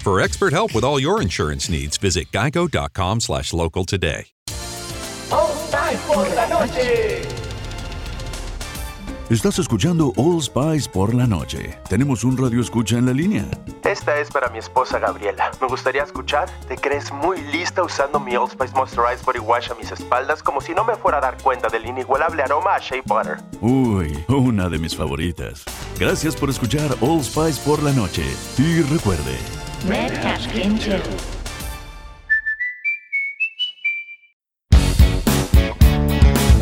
For expert help with all your insurance needs, visit geico.com slash local today. por la noche. Estás escuchando All Spice por la noche. Tenemos un radio escucha en la línea. Esta es para mi esposa Gabriela. Me gustaría escuchar. ¿Te crees muy lista usando mi All Spice Moisturized Body Wash a mis espaldas como si no me fuera a dar cuenta del inigualable aroma a Shea Butter? Uy, una de mis favoritas. Gracias por escuchar All Spice por la noche. Y recuerde. Red Cashkin Chill.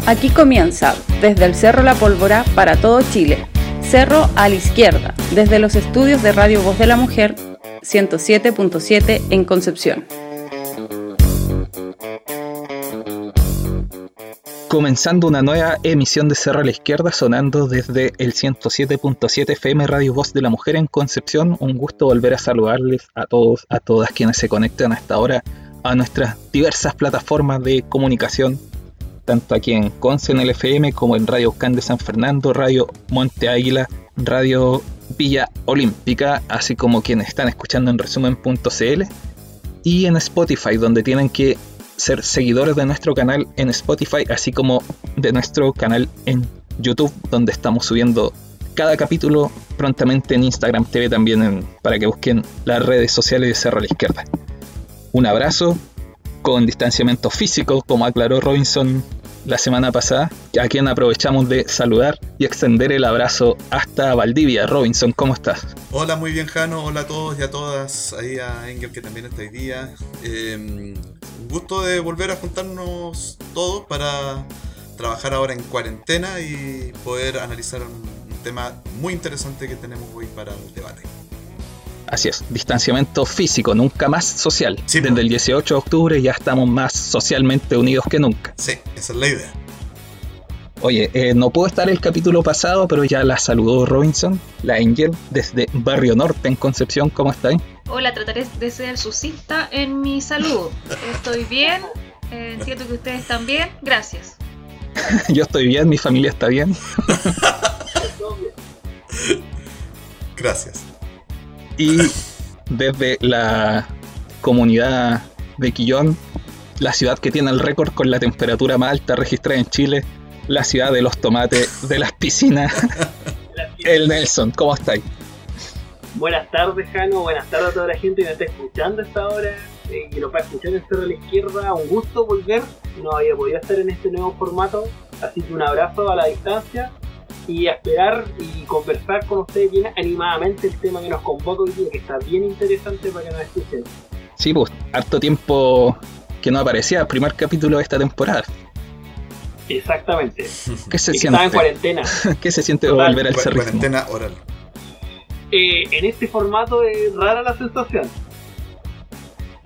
Aquí comienza, desde el Cerro La Pólvora para todo Chile. Cerro a la izquierda, desde los estudios de Radio Voz de la Mujer 107.7 en Concepción. Comenzando una nueva emisión de Cerro a la Izquierda sonando desde el 107.7 FM Radio Voz de la Mujer en Concepción. Un gusto volver a saludarles a todos, a todas quienes se conectan hasta ahora a nuestras diversas plataformas de comunicación tanto aquí en Conce en el FM como en Radio Can de San Fernando, Radio Monte Águila, Radio Villa Olímpica, así como quienes están escuchando en resumen.cl y en Spotify, donde tienen que ser seguidores de nuestro canal en Spotify, así como de nuestro canal en YouTube, donde estamos subiendo cada capítulo prontamente en Instagram TV también para que busquen las redes sociales de Cerro a la Izquierda. Un abrazo con distanciamiento físico, como aclaró Robinson la semana pasada, a quien aprovechamos de saludar y extender el abrazo hasta Valdivia. Robinson, ¿cómo estás? Hola, muy bien, Jano. Hola a todos y a todas. Ahí a Engel, que también está hoy día. un gusto de volver a juntarnos todos para trabajar ahora en cuarentena y poder analizar un tema muy interesante que tenemos hoy para el debate. Así es, distanciamiento físico, nunca más social. Desde el 18 de octubre ya estamos más socialmente unidos que nunca. Sí, esa es la idea. Oye, eh, no puedo estar el capítulo pasado, pero ya la saludó Robinson, la Angel, desde Barrio Norte en Concepción. ¿Cómo está? Hola, trataré de ser sucinta en mi salud. Estoy bien, eh, entiendo que ustedes están bien. Gracias. Yo estoy bien, mi familia está bien. Gracias y desde la comunidad de Quillón, la ciudad que tiene el récord con la temperatura más alta registrada en Chile, la ciudad de los tomates, de las piscinas, el Nelson, ¿cómo estáis? Buenas tardes, Jano, buenas tardes a toda la gente que nos está escuchando a esta hora, eh, que nos va a escuchar en Cerro de la Izquierda, un gusto volver, no había podido estar en este nuevo formato, así que un abrazo a la distancia y esperar y conversar con ustedes bien animadamente el tema que nos convoca hoy día, que está bien interesante para que nos escuchen. Sí, pues, harto tiempo que no aparecía el primer capítulo de esta temporada. Exactamente. ¿Qué se siente? Estaba en cuarentena. ¿Qué se siente volver al cerrismo? Cuarentena oral. Eh, en este formato es rara la sensación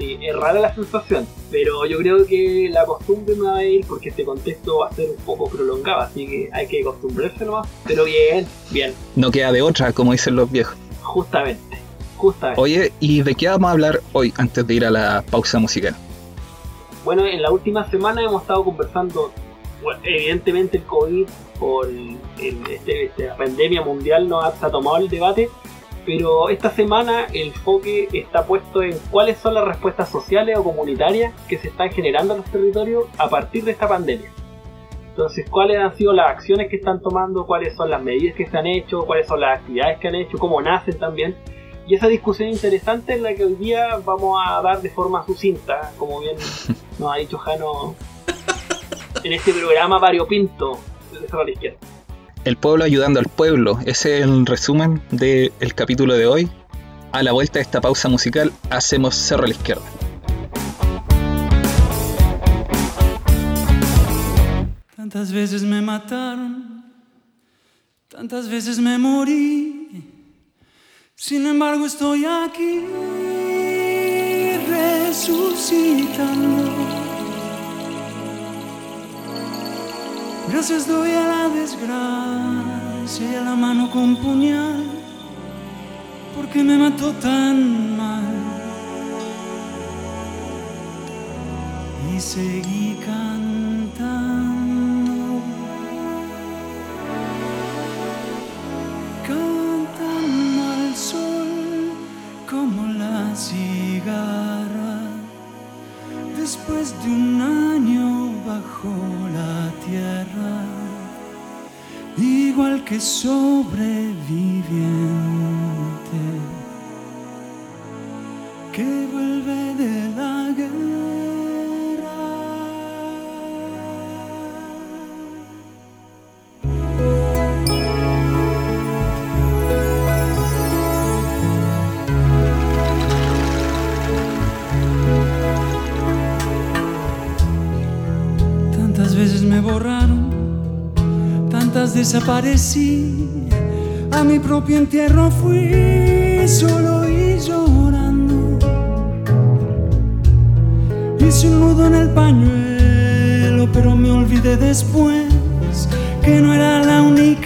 es rara la sensación, pero yo creo que la costumbre me va a ir porque este contexto va a ser un poco prolongado, así que hay que acostumbrarse nomás. Pero bien, bien. No queda de otra, como dicen los viejos. Justamente, justamente. Oye, ¿y de qué vamos a hablar hoy antes de ir a la pausa musical? Bueno, en la última semana hemos estado conversando, evidentemente el COVID por este, esta pandemia mundial nos ha tomado el debate pero esta semana el enfoque está puesto en cuáles son las respuestas sociales o comunitarias que se están generando en los territorios a partir de esta pandemia. Entonces, cuáles han sido las acciones que están tomando, cuáles son las medidas que se han hecho, cuáles son las actividades que han hecho, cómo nacen también. Y esa discusión interesante es la que hoy día vamos a dar de forma sucinta, como bien nos ha dicho Jano en este programa variopinto de Cerro a la Izquierda. El pueblo ayudando al pueblo. Ese es el resumen del capítulo de hoy. A la vuelta de esta pausa musical, hacemos cerro a la izquierda. Tantas veces me mataron, tantas veces me morí. Sin embargo, estoy aquí resucitando Gracias doy a la desgracia y a la mano con puñal, porque me mató tan mal. Y seguí cantando, igual desaparecí. A mi propio entierro fui solo y llorando. Hice un nudo en el pañuelo, pero me olvidé después que no era la única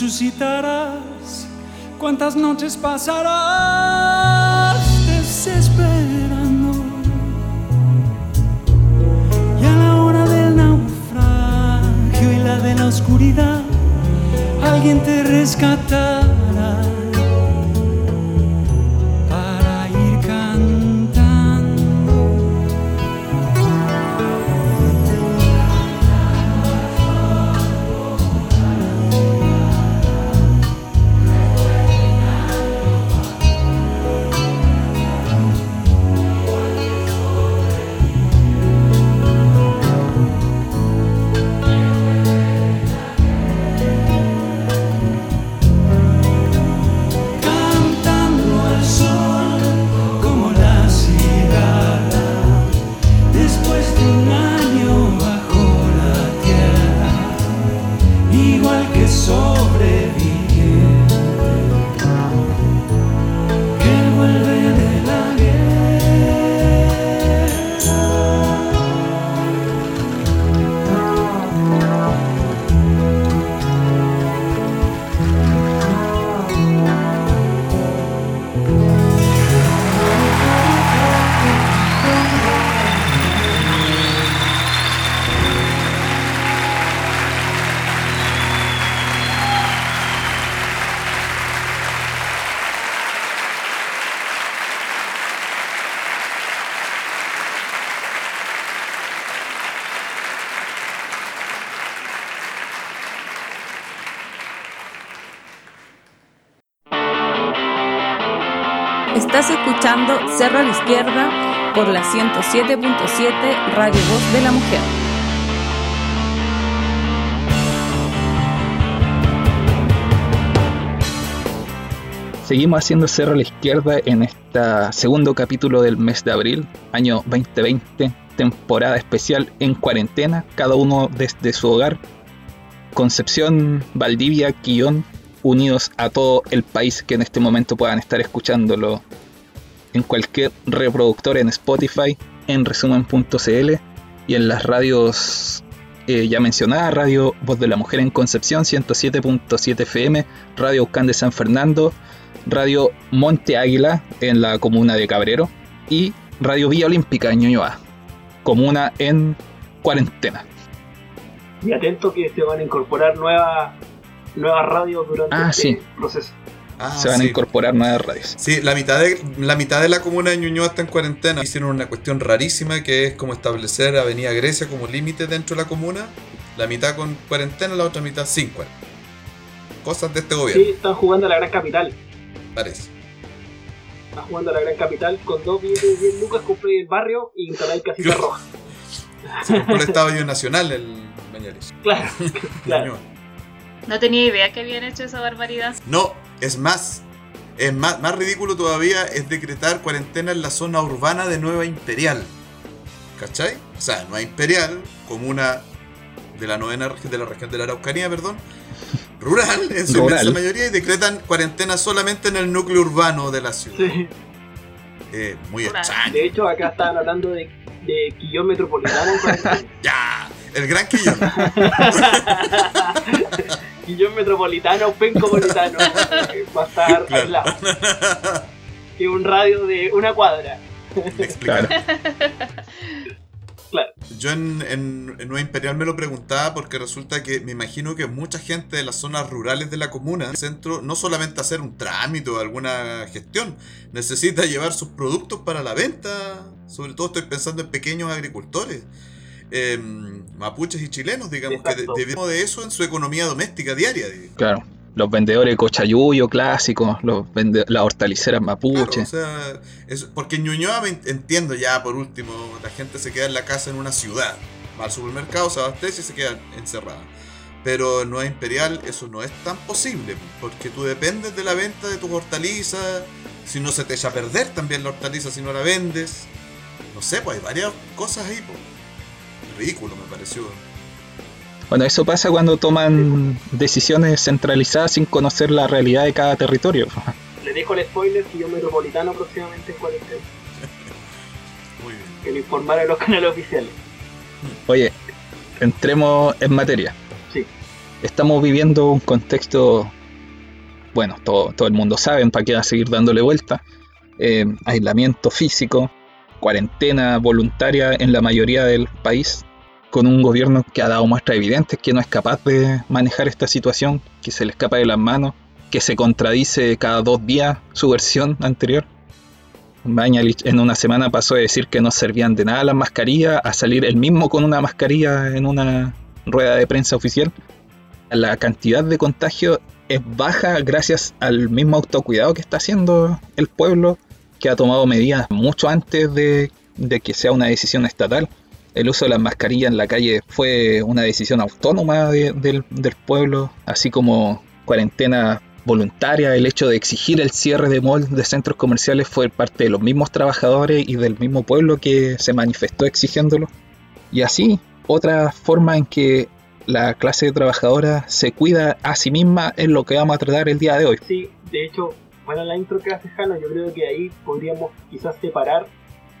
resucitarás, cuántas noches pasarás Cerro a la izquierda por la 107.7 Radio Voz de la Mujer. Seguimos haciendo Cerro a la Izquierda en este segundo capítulo del mes de abril, año 2020, temporada especial en cuarentena, cada uno desde su hogar. Concepción, Valdivia, Quillón, unidos a todo el país que en este momento puedan estar escuchándolo en cualquier reproductor en Spotify, en resumen.cl y en las radios eh, ya mencionadas, Radio Voz de la Mujer en Concepción 107.7 FM, Radio Ucán de San Fernando, Radio Monte Águila en la comuna de Cabrero y Radio Villa Olímpica en Ñuñoa, comuna en cuarentena. Y atento que se van a incorporar nuevas nuevas radios durante Ah, este sí. proceso. Ah, Se van a incorporar nuevas radios. Sí, la mitad, de, la mitad de la comuna de Ñuñoa está en cuarentena. Hicieron una cuestión rarísima que es como establecer Avenida Grecia como límite dentro de la comuna. La mitad con cuarentena, la otra mitad sin cuarentena. Cosas de este gobierno, Sí, están jugando a la gran capital. parece. Están jugando a la gran capital con dos billetes de 10 lucas, compré el barrio y instaláis casita roja. Se compró el Estadio Nacional el Mañalich. Claro, claro. No tenía idea que habían hecho esa barbaridad. No, es más. Es más, más ridículo todavía es decretar cuarentena en la zona urbana de Nueva Imperial. ¿Cachai? O sea, Nueva Imperial, comuna de la novena región de la región de la Araucanía, perdón, rural en su Rural. inmensa mayoría y decretan cuarentena solamente en el núcleo urbano de la ciudad. Sí. Eh, muy Rural. extraño. De hecho, acá estaban hablando de, de Quillón Metropolitano. en cuarentena. Ya, el gran quillón. Quillón Metropolitano, Pencopolitano. Va a estar Claro. aislado. Que un radio de una cuadra. Claro. Yo en, en, en Nueva Imperial me lo preguntaba porque resulta que me imagino que mucha gente de las zonas rurales de la comuna, el centro, no solamente hacer un trámite o alguna gestión, necesita llevar sus productos para la venta. Sobre todo estoy pensando en pequeños agricultores, eh, mapuches y chilenos, digamos, que debemos de eso en su economía doméstica diaria. digamos. Claro. Los vendedores de cochayuyo clásicos, los vende- las hortaliceras Claro, mapuche. o sea, es- porque en Ñuñoa entiendo ya, por último, la gente se queda en la casa en una ciudad. Va al supermercado, se abastece y se queda encerrada. Pero en Nueva Imperial eso no es tan posible, porque tú dependes de la venta de tus hortalizas, si no se te echa a perder también la hortaliza si no la vendes. No sé, pues hay varias cosas ahí, pues. Ridículo me pareció. Bueno, eso pasa cuando toman decisiones centralizadas sin conocer la realidad de cada territorio. Les dejo el spoiler: Quillón Metropolitano próximamente en cuarentena. Muy bien. Que lo informaron los canales oficiales. Oye, entremos en materia. Sí. Estamos viviendo un contexto, bueno, todo, todo el mundo sabe, para qué va a seguir dándole vuelta. Eh, aislamiento físico, cuarentena voluntaria en la mayoría del país, con un gobierno que ha dado muestras evidentes que no es capaz de manejar esta situación, que se le escapa de las manos, que se contradice cada dos días su versión anterior. Mañalich en una semana pasó de decir que no servían de nada las mascarillas a salir él mismo con una mascarilla en una rueda de prensa oficial. La cantidad de contagio es baja gracias al mismo autocuidado que está haciendo el pueblo, que ha tomado medidas mucho antes de, de que sea una decisión estatal. El uso de las mascarillas en la calle fue una decisión autónoma de- del, pueblo, así como cuarentena voluntaria, el hecho de exigir el cierre de malls, de centros comerciales, fue parte de los mismos trabajadores y del mismo pueblo que se manifestó exigiéndolo. Y así, otra forma en que la clase trabajadora se cuida a sí misma es lo que vamos a tratar el día de hoy. Sí, de hecho, bueno, la intro que hace Jano, yo creo que ahí podríamos quizás separar,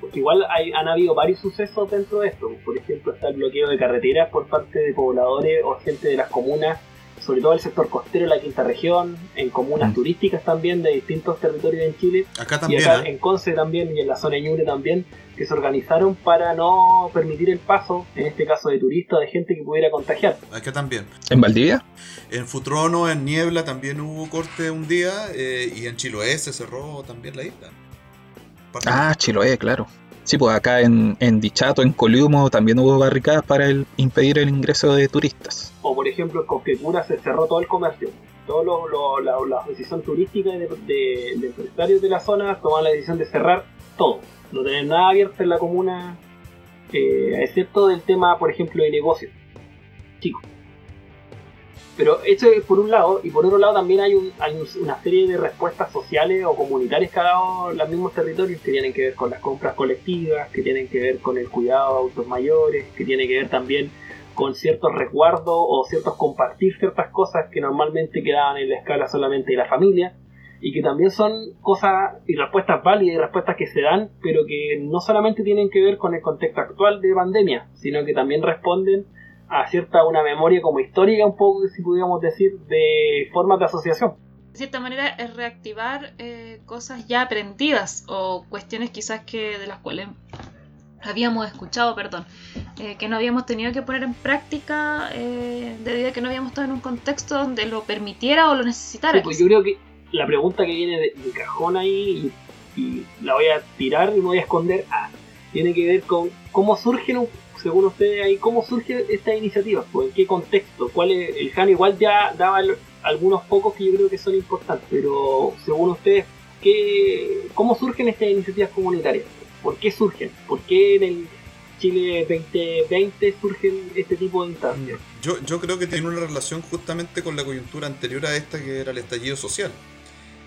porque igual hay, han habido varios sucesos dentro de esto. Por ejemplo, está el bloqueo de carreteras por parte de pobladores o gente de las comunas, sobre todo el sector costero de la quinta región, en comunas Mm. turísticas también de distintos territorios en Chile. Acá y también, acá ¿eh? en Conce también y en la zona de Ñuble también, que se organizaron para no permitir el paso, en este caso de turistas, de gente que pudiera contagiar. Acá también. ¿En Valdivia? En Futrono, en Niebla, también hubo corte un día. eh, y en Chiloé se cerró también la isla. Ah, Chiloé, claro. Sí, pues acá en, en Dichato, en Coliumo, también hubo barricadas para el- impedir el ingreso de turistas. O por ejemplo en Cosquecura se cerró todo el comercio. Todos los lo, la, la decisión turística de, de- de empresarios de la zona tomaron la decisión de cerrar todo. No tener nada abierto en la comuna, eh, excepto del tema, por ejemplo, de negocios. Chicos. Pero eso es por un lado, y por otro lado también hay, un- hay un- una serie de respuestas sociales o comunitarias que ha dado los mismos territorios que tienen que ver con las compras colectivas, que tienen que ver con el cuidado de adultos mayores, que tienen que ver también con ciertos resguardos o ciertos compartir ciertas cosas que normalmente quedaban en la escala solamente de la familia y que también son cosas y respuestas válidas y respuestas que se dan pero que no solamente tienen que ver con el contexto actual de pandemia sino que también responden a cierta una memoria como histórica un poco si pudiéramos decir de formas de asociación de cierta manera es reactivar eh, cosas ya aprendidas o cuestiones quizás que de las cuales habíamos escuchado, perdón, eh, que no habíamos tenido que poner en práctica eh, debido a que no habíamos estado en un contexto donde lo permitiera o lo necesitara. pues yo creo que la pregunta que viene de, cajón ahí y, la voy a tirar y me voy a esconder, ah, tiene que ver con cómo surgen, según ustedes ahí, cómo surge esta iniciativa, en qué contexto, cuál es, el Han igual ya daba algunos pocos que yo creo que son importantes, pero según ustedes, ¿qué, ¿cómo surgen estas iniciativas comunitarias? ¿Por qué surgen? ¿Por qué en el Chile 2020 surgen este tipo de instancias? Yo, yo creo que tiene una relación justamente con la coyuntura anterior a esta, que era el estallido social.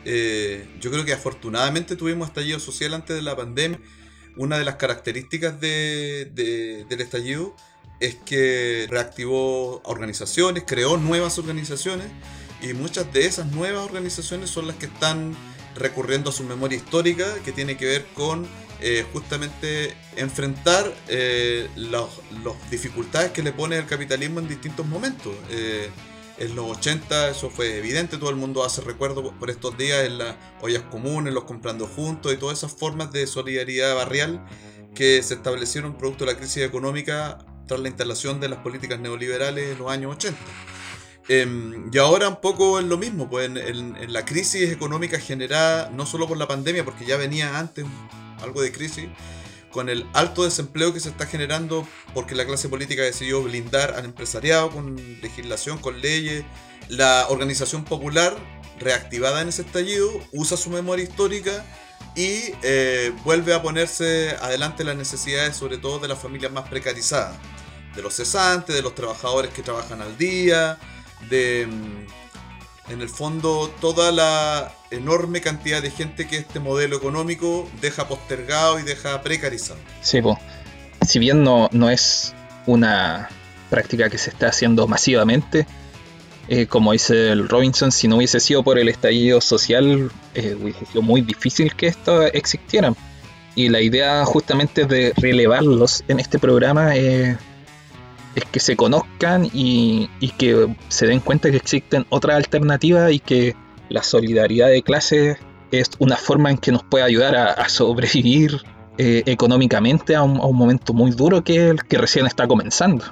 Eh, yo creo que afortunadamente tuvimos estallido social antes de la pandemia. Una de las características de, del estallido es que reactivó organizaciones, creó nuevas organizaciones y muchas de esas nuevas organizaciones son las que están recurriendo a su memoria histórica que tiene que ver con eh, justamente enfrentar eh, las dificultades que le pone el capitalismo en distintos momentos. Eh, en los 80 eso fue evidente, todo el mundo hace recuerdo por estos días en las ollas comunes, los comprando juntos y todas esas formas de solidaridad barrial que se establecieron producto de la crisis económica tras la instalación de las políticas neoliberales en los años 80. Em, y ahora un poco es lo mismo, pues en, la crisis económica generada no solo por la pandemia, porque ya venía antes algo de crisis, con el alto desempleo que se está generando porque la clase política decidió blindar al empresariado con legislación, con leyes. La organización popular, reactivada en ese estallido, usa su memoria histórica y eh, vuelve a ponerse adelante las necesidades, sobre todo de las familias más precarizadas, de los cesantes, de los trabajadores que trabajan al día, de mm, en el fondo toda la enorme cantidad de gente que este modelo económico deja postergado y deja precarizado. Sí, pues. Si bien no, no es una práctica que se está haciendo masivamente, eh, como dice Robinson, si no hubiese sido por el estallido social, eh, hubiese sido muy difícil que esto existiera. Y la idea justamente de relevarlos en este programa es es que se conozcan y, que se den cuenta que existen otras alternativas y que la solidaridad de clases es una forma en que nos puede ayudar a, sobrevivir eh, económicamente a un, momento muy duro que, que recién está comenzando.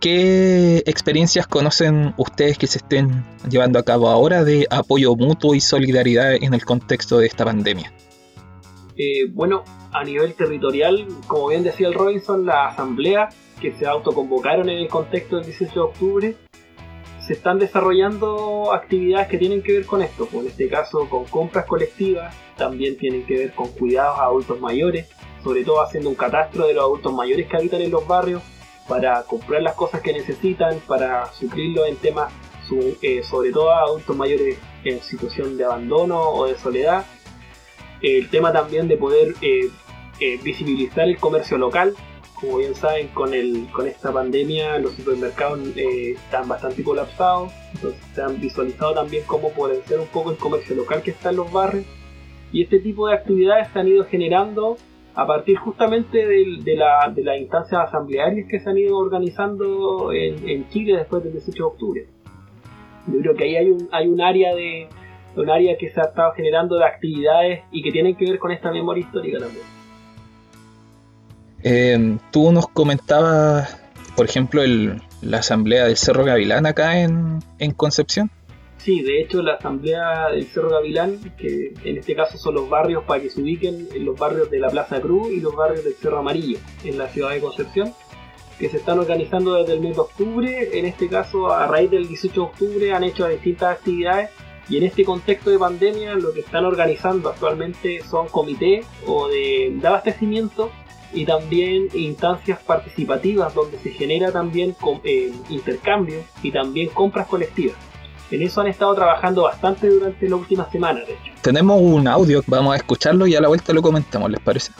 ¿Qué experiencias conocen ustedes que se estén llevando a cabo ahora de apoyo mutuo y solidaridad en el contexto de esta pandemia? Eh, bueno, a nivel territorial, como bien decía el Robinson, la asamblea que se autoconvocaron en el contexto del 18 de octubre, se están desarrollando actividades que tienen que ver con esto, pues, en este caso con compras colectivas, también tienen que ver con cuidados a adultos mayores, sobre todo haciendo un catastro de los adultos mayores que habitan en los barrios para comprar las cosas que necesitan, para suplirlo en temas eh, sobre todo a adultos mayores en situación de abandono o de soledad el tema también de poder eh, eh, visibilizar el comercio local. Como bien saben, con, el, con esta pandemia los supermercados eh, están bastante colapsados, entonces se han visualizado también cómo ser un poco el comercio local que está en los barrios. Y este tipo de actividades se han ido generando a partir justamente de, de, la, de las instancias asamblearias que se han ido organizando en, en, Chile después del 18 de octubre. Yo creo que ahí hay un, hay un área de, un área que se ha estado generando de actividades y que tienen que ver con esta memoria histórica también. Eh, tú nos comentabas, por ejemplo, la asamblea del Cerro Gavilán acá en, Concepción. Sí, de hecho la asamblea del Cerro Gavilán, que en este caso son los barrios para que se ubiquen en los barrios de la Plaza Cruz y los barrios del Cerro Amarillo, en la ciudad de Concepción, que se están organizando desde el mes de octubre. En este caso, a raíz del 18 de octubre, han hecho distintas actividades y en este contexto de pandemia lo que están organizando actualmente son comités o de, abastecimiento y también instancias participativas donde se genera también eh, intercambio y también compras colectivas. En eso han estado trabajando bastante durante la última semana, de hecho. Tenemos un audio, vamos a escucharlo y a la vuelta lo comentamos, ¿les parece?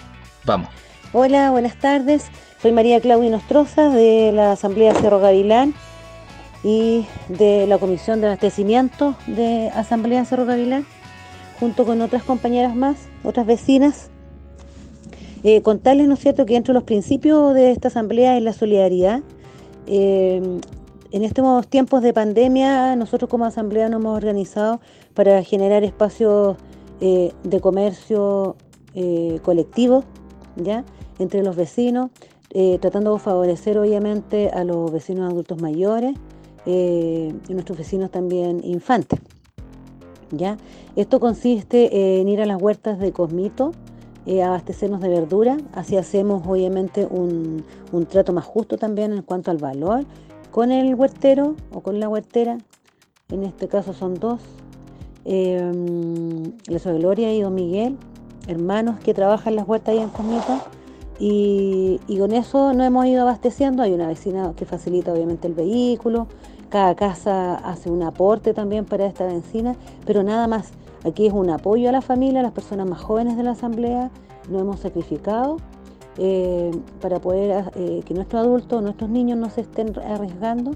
Vamos. Hola, buenas tardes. Soy María Claudia Nostroza de la Asamblea Cerro Gavilán y de la Comisión de Abastecimiento de Asamblea Cerro Gavilán, junto con otras compañeras más, otras vecinas. Eh, contarles, ¿no es cierto?, que entre los principios de esta asamblea es la solidaridad. Eh, en estos tiempos de pandemia, nosotros como asamblea nos hemos organizado para generar espacios eh, de comercio eh, colectivo, ¿ya? Entre los vecinos, tratando de favorecer obviamente a los vecinos adultos mayores y nuestros vecinos también infantes, ¿ya? Esto consiste en ir a las huertas de Cosmito, abastecernos de verdura, así hacemos obviamente un, un trato más justo también en cuanto al valor con el huertero o con la huertera, en este caso son dos, eh, la Gloria y Don Miguel, hermanos que trabajan las huertas ahí en Cosmita, y, con eso nos hemos ido abasteciendo. Hay una vecina que facilita obviamente el vehículo, cada casa hace un aporte también para esta vecina, pero nada más. Aquí es un apoyo a la familia, a las personas más jóvenes de la asamblea, nos hemos sacrificado eh, para poder eh, que nuestros adultos, nuestros niños no se estén arriesgando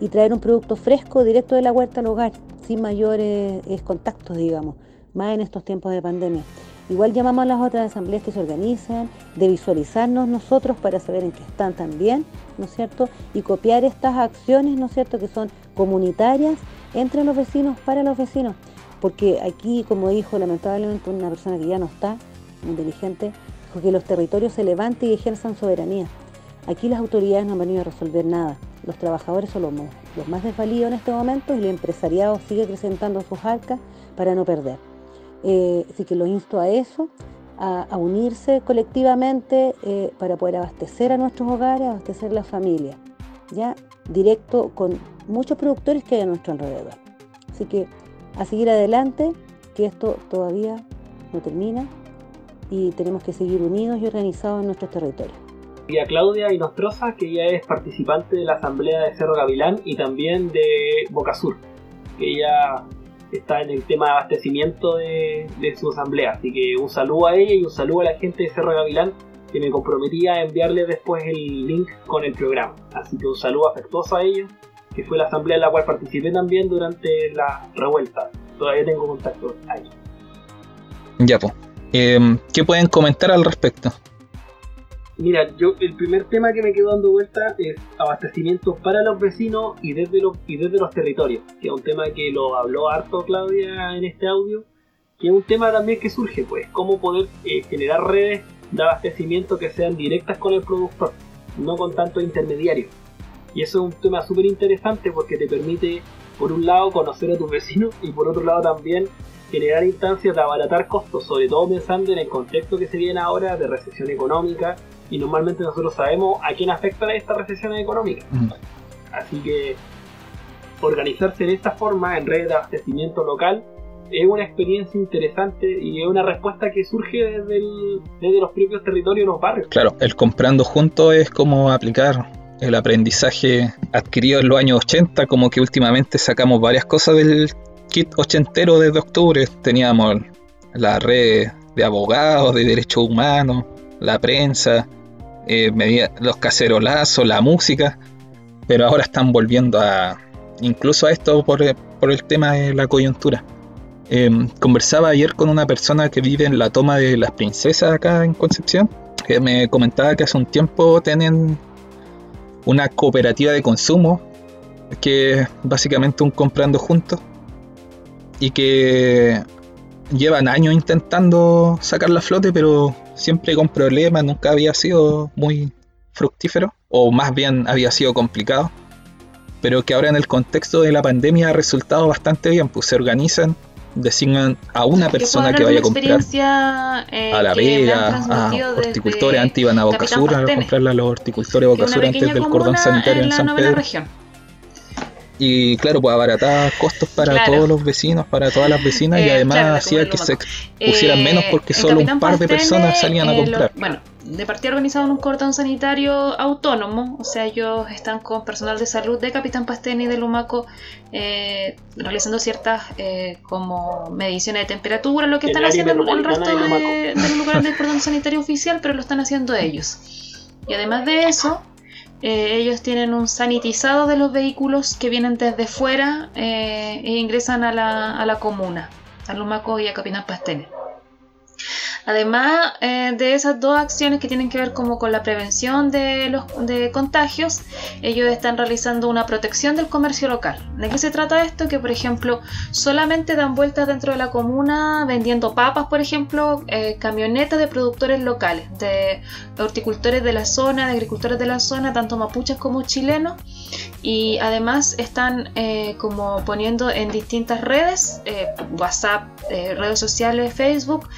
y traer un producto fresco directo de la huerta al hogar, sin mayores eh, contactos, digamos, más en estos tiempos de pandemia. Igual llamamos a las otras asambleas que se organizan, de visualizarnos nosotros para saber en qué están también, ¿no es cierto? Y copiar estas acciones, ¿no es cierto?, que son comunitarias entre los vecinos, para los vecinos. Porque aquí, como dijo lamentablemente una persona que ya no está, un dirigente, que los territorios se levanten y ejerzan soberanía. Aquí las autoridades no han venido a resolver nada. Los trabajadores son los, más desvalidos en este momento y el empresariado sigue presentando sus arcas para no perder. Eh, así que los insto a eso, a, unirse colectivamente eh, para poder abastecer a nuestros hogares, abastecer la familia, ya directo con muchos productores que hay a nuestro alrededor. Así que a seguir adelante, que esto todavía no termina, y tenemos que seguir unidos y organizados en nuestros territorios. Y a Claudia Inostroza, que ella es participante de la Asamblea de Cerro Gavilán y también de Boca Sur, que ella está en el tema de abastecimiento de, su asamblea. Así que un saludo a ella y un saludo a la gente de Cerro Gavilán, que me comprometía a enviarle después el link con el programa. Así que un saludo afectuoso a ella, que fue la asamblea en la cual participé también durante la revuelta. Todavía tengo contacto ahí. Ya, pues. ¿Qué pueden comentar al respecto? Mira, yo el primer tema que me quedo dando vuelta es abastecimiento para los vecinos y desde los, y desde los territorios, que es un tema que lo habló harto Claudia en este audio, que es un tema también que surge, pues, cómo poder eh, generar redes de abastecimiento que sean directas con el productor, no con tanto intermediarios. Y eso es un tema súper interesante porque te permite, por un lado, conocer a tus vecinos y por otro lado también generar instancias de abaratar costos, sobre todo pensando en el contexto que se viene ahora de recesión económica y normalmente nosotros sabemos a quién afecta esta recesión económica. Así que organizarse de esta forma en redes de abastecimiento local es una experiencia interesante y es una respuesta que surge desde, desde los propios territorios y los barrios. Claro, el comprando juntos es como aplicar el aprendizaje adquirido en los años 80, como que últimamente sacamos varias cosas del kit ochentero desde octubre. Teníamos la red de abogados, de derechos humanos, la prensa, eh, los cacerolazos, la música, pero ahora están volviendo a incluso a esto por, el tema de la coyuntura. Em, conversaba ayer con una persona que vive en la toma de las princesas acá en Concepción, que me comentaba que hace un tiempo tienen una cooperativa de consumo, que es básicamente un comprando juntos, y que llevan años intentando sacar la flote, pero siempre con problemas, nunca había sido muy fructífero, o más bien había sido complicado, pero que ahora en el contexto de la pandemia ha resultado bastante bien, pues se organizan, designan a una persona que, vaya a comprar eh, a La Vega, a horticultores, antes iban a Boca Sur a comprarla a los horticultores de Boca Sur antes del cordón sanitario en, San Pedro. Región. Y claro, pues abaratar costos para todos los vecinos, para todas las vecinas, y eh, además hacía que se pusieran menos eh, porque solo un par de personas salían a eh, comprar. bueno, de partida organizado en un cordón sanitario autónomo, o sea, ellos están con personal de salud de Capitán Pastene y de Lumaco realizando ciertas como mediciones de temperatura, lo que están haciendo el resto de, de los lugares del cordón sanitario oficial, pero lo están haciendo ellos. Y además de eso, eh, ellos tienen un sanitizado de los vehículos que vienen desde fuera eh, e ingresan a la, a la comuna, a Lumaco y a Capitán Pastene. Además eh, de esas dos acciones que tienen que ver como con la prevención de los de contagios, ellos están realizando una protección del comercio local. ¿De qué se trata esto? Que por ejemplo solamente dan vueltas dentro de la comuna vendiendo papas, por ejemplo, eh, camionetas de productores locales, de horticultores de la zona, de agricultores de la zona, tanto mapuches como chilenos. Y además están eh, como poniendo en distintas redes, WhatsApp, redes sociales, Facebook,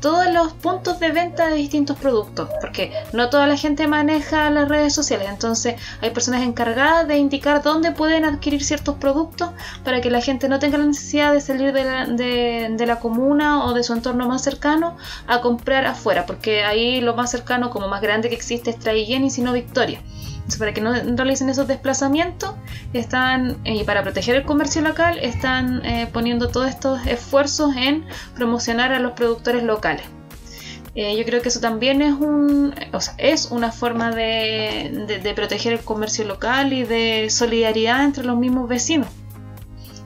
todos los puntos de venta de distintos productos, porque no toda la gente maneja las redes sociales, entonces hay personas encargadas de indicar dónde pueden adquirir ciertos productos para que la gente no tenga la necesidad de salir de la, de, la comuna o de su entorno más cercano a comprar afuera, porque ahí lo más cercano, como más grande que existe es Traillén y sino Victoria para que no realicen esos desplazamientos, están, y para proteger el comercio local, están eh, poniendo todos estos esfuerzos en promocionar a los productores locales. Eh, yo creo que eso también es, un, es una forma de, de proteger el comercio local y de solidaridad entre los mismos vecinos.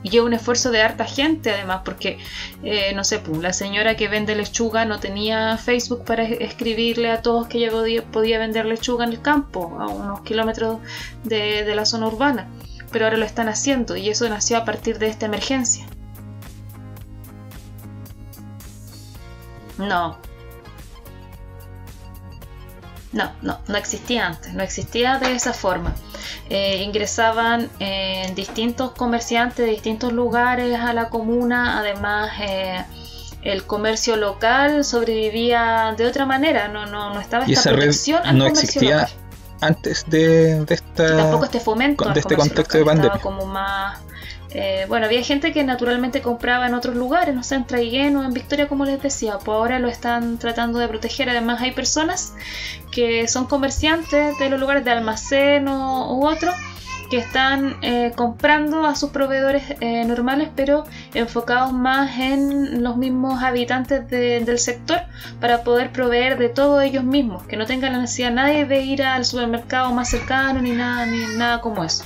Y lleva un esfuerzo de harta gente además, porque, eh, no sé, pues, la señora que vende lechuga no tenía Facebook para escribirle a todos que ella podía, vender lechuga en el campo, a unos kilómetros de, de la zona urbana. Pero ahora lo están haciendo y eso nació a partir de esta emergencia. No, no, no, no existía antes, no existía de esa forma. Eh, ingresaban en distintos comerciantes de distintos lugares a la comuna, además eh, el comercio local sobrevivía de otra manera, no, no, no estaba esta protección al no existía antes de, esta, tampoco este fomento de este contexto de pandemia. como más eh, bueno, había gente que naturalmente compraba en otros lugares, no sé, en Traiguén o en Victoria, como les decía, pues ahora lo están tratando de proteger. Además, hay personas que son comerciantes de los lugares de almacén o, u otro que están eh, comprando a sus proveedores eh, normales, pero enfocados más en los mismos habitantes del sector para poder proveer de todo ellos mismos, que no tengan la necesidad nadie de ir al supermercado más cercano ni nada, ni nada como eso.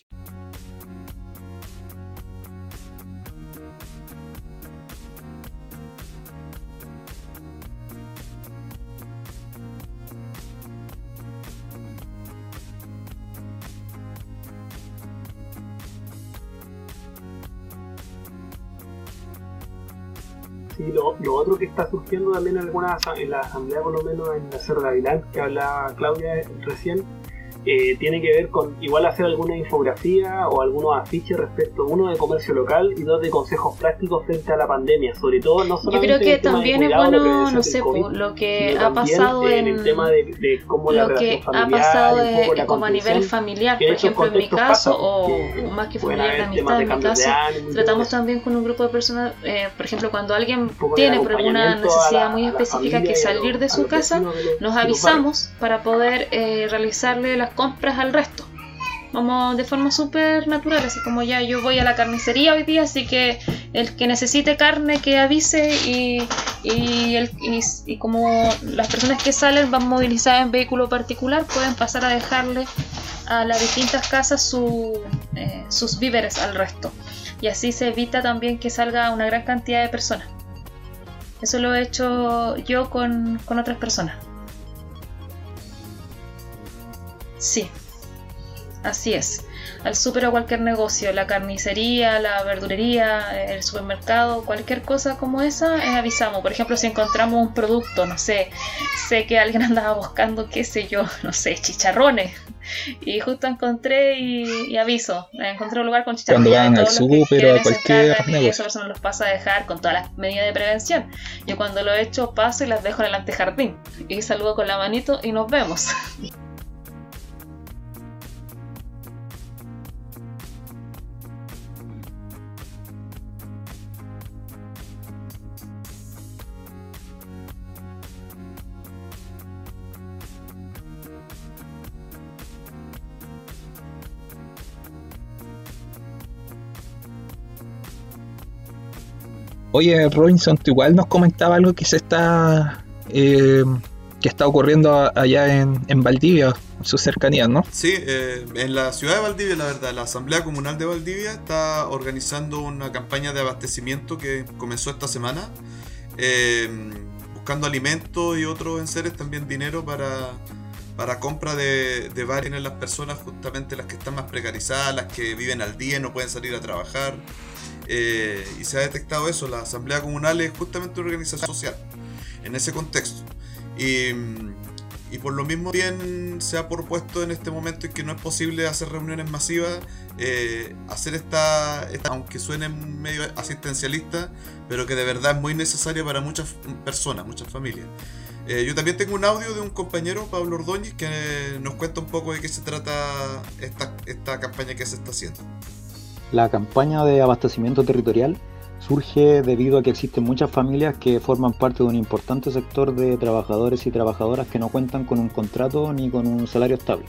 Y lo, otro que está surgiendo también en algunas en la asamblea, por lo menos en la Cerro Gavilán, que hablaba Claudia recién, eh, tiene que ver con igual hacer alguna infografía o algunos afiches respecto, uno de comercio local y dos de consejos prácticos frente a la pandemia, sobre todo no solamente Yo creo que también es bueno, no sé, lo que ha pasado en el tema de, cómo lo que ha pasado como a nivel familiar, por ejemplo en mi caso, o más que familiar de amistad, en mi caso, tratamos también con un grupo de personas, eh, por ejemplo, cuando alguien tiene por alguna necesidad muy específica que salir de su casa, nos avisamos para poder eh, realizarle las compras al resto. Vamos de forma súper natural, así como ya yo voy a la carnicería hoy día, así que el que necesite carne que avise y, y, el, y, como las personas que salen van movilizadas en vehículo particular, pueden pasar a dejarle a las distintas casas eh, sus víveres al resto. Y así se evita también que salga una gran cantidad de personas. Eso lo he hecho yo con, con otras personas. Sí, así es. Al súper o cualquier negocio, la carnicería, la verdurería, el supermercado, cualquier cosa como esa, eh, avisamos. Por ejemplo, si encontramos un producto, no sé, sé que alguien andaba buscando, qué sé yo, no sé, chicharrones. Y justo encontré y, aviso. Encontré un lugar con chicharrones. Cuando van al súper o a cualquier negocio. Y esa persona los pasa a dejar con todas las medidas de prevención. Yo cuando lo he hecho paso y las dejo en el antejardín. Y saludo con la manito y nos vemos. Oye, Robinson, tú igual nos comentaba algo que se está eh, que está ocurriendo allá en, en Valdivia, en sus cercanías, ¿no? Sí, eh, en la ciudad de Valdivia, la verdad, la Asamblea Comunal de Valdivia está organizando una campaña de abastecimiento que comenzó esta semana, eh, buscando alimentos y otros enseres, también dinero para, para compra de, de varias las personas, justamente las que están más precarizadas, las que viven al día y no pueden salir a trabajar. Eh, y se ha detectado eso, la Asamblea Comunal es justamente una organización social en ese contexto. Y, y por lo mismo bien se ha propuesto en este momento en que no es posible hacer reuniones masivas, eh, hacer esta, esta, aunque suene medio asistencialista, pero que de verdad es muy necesaria para muchas personas, muchas familias. Eh, yo también tengo un audio de un compañero, Pablo Ordóñez, que nos cuenta un poco de qué se trata esta, esta campaña que se está haciendo. La campaña de abastecimiento territorial surge debido a que existen muchas familias que forman parte de un importante sector de trabajadores y trabajadoras que no cuentan con un contrato ni con un salario estable,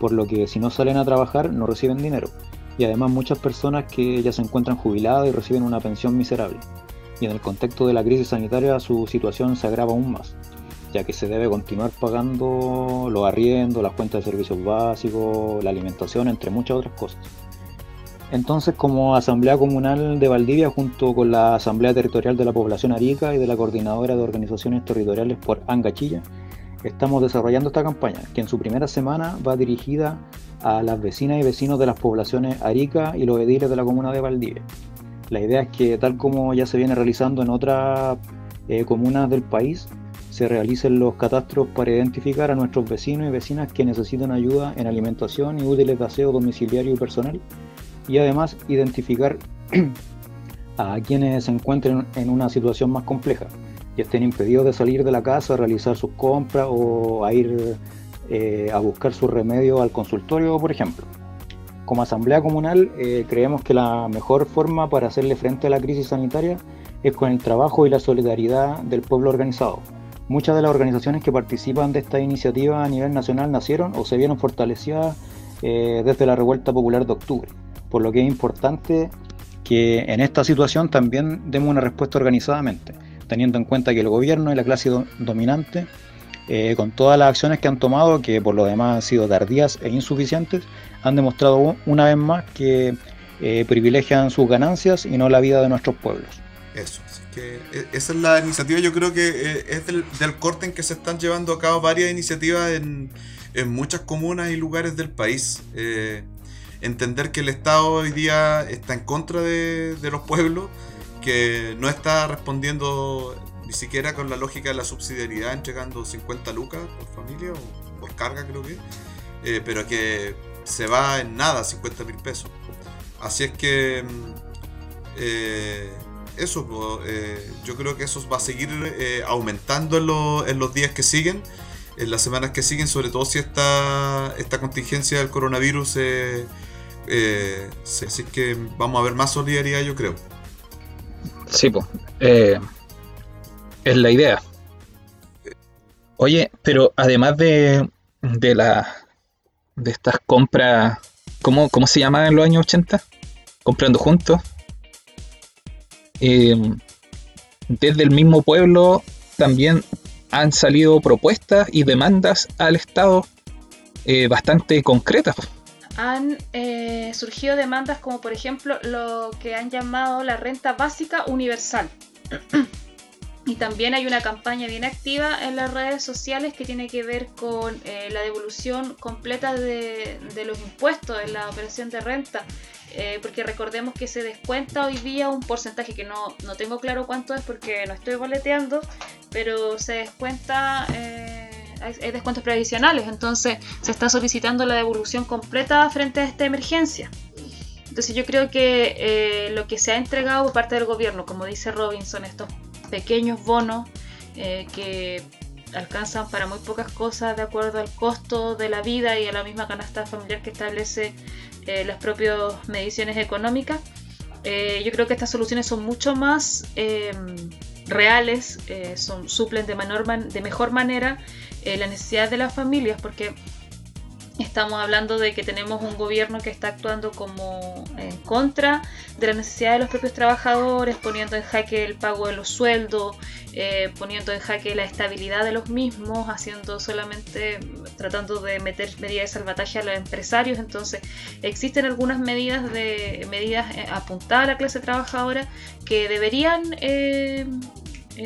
por lo que si no salen a trabajar no reciben dinero, y además muchas personas que ya se encuentran jubiladas y reciben una pensión miserable. Y en el contexto de la crisis sanitaria su situación se agrava aún más, ya que se debe continuar pagando los arriendos, las cuentas de servicios básicos, la alimentación, entre muchas otras cosas. Entonces, como Asamblea Comunal de Valdivia, junto con la Asamblea Territorial de la Población Arica y de la Coordinadora de Organizaciones Territoriales por Angachilla, estamos desarrollando esta campaña, que en su primera semana va dirigida a las vecinas y vecinos de las poblaciones Arica y los ediles de la comuna de Valdivia. La idea es que, tal como ya se viene realizando en otras eh, comunas del país, se realicen los catastros para identificar a nuestros vecinos y vecinas que necesitan ayuda en alimentación y útiles de aseo domiciliario y personal y además identificar a quienes se encuentren en una situación más compleja y estén impedidos de salir de la casa a realizar sus compras o a ir eh, a buscar su remedio al consultorio, por ejemplo. Como Asamblea Comunal eh, creemos que la mejor forma para hacerle frente a la crisis sanitaria es con el trabajo y la solidaridad del pueblo organizado. Muchas de las organizaciones que participan de esta iniciativa a nivel nacional nacieron o se vieron fortalecidas eh, desde la revuelta popular de octubre por lo que es importante que en esta situación también demos una respuesta organizadamente, teniendo en cuenta que el gobierno y la clase dominante, eh, con todas las acciones que han tomado, que por lo demás han sido tardías e insuficientes, han demostrado una vez más que eh, privilegian sus ganancias y no la vida de nuestros pueblos. Eso, así que e, esa es la iniciativa, yo creo que eh, es del, del, corte en que se están llevando a cabo varias iniciativas en, en muchas comunas y lugares del país entender que el Estado hoy día está en contra de, los pueblos, que no está respondiendo ni siquiera con la lógica de la subsidiariedad, entregando 50 lucas por familia o por carga creo que, eh, pero que se va en nada 50 mil pesos. Así es que mm, eh, eso, eh, yo creo que eso va a seguir aumentando en, en, los días que siguen, en las semanas que siguen, sobre todo si esta, esta contingencia del coronavirus eh, así que vamos a ver más solidaridad, yo creo. Sí, pues. Eh, es la idea. Oye, pero además de, de la de estas compras, ¿cómo, ¿cómo se llama en los años 80? Comprando juntos. Eh, desde el mismo pueblo también han salido propuestas y demandas al Estado eh, bastante concretas han eh, surgido demandas como por ejemplo lo que han llamado la renta básica universal. y también hay una campaña bien activa en las redes sociales que tiene que ver con eh, la devolución completa de, los impuestos en la operación de renta. Eh, porque recordemos que se descuenta hoy día un porcentaje que no, no, tengo claro cuánto es porque no estoy boleteando, pero se descuenta hay, descuentos previsionales, entonces se está solicitando la devolución completa frente a esta emergencia. Entonces yo creo que eh, lo que se ha entregado por parte del gobierno, como dice Robinson, estos pequeños bonos eh, que alcanzan para muy pocas cosas de acuerdo al costo de la vida y a la misma canasta familiar que establece eh, las propias mediciones económicas, yo creo que estas soluciones son mucho más reales, son, suplen de, mejor manera eh, la necesidad de las familias, porque estamos hablando de que tenemos un gobierno que está actuando como en contra de la necesidad de los propios trabajadores, poniendo en jaque el pago de los sueldos, eh, poniendo en jaque la estabilidad de los mismos, haciendo solamente, tratando de meter medidas de salvataje a los empresarios. Entonces, existen algunas medidas de medidas eh, apuntadas a la clase trabajadora que deberían eh,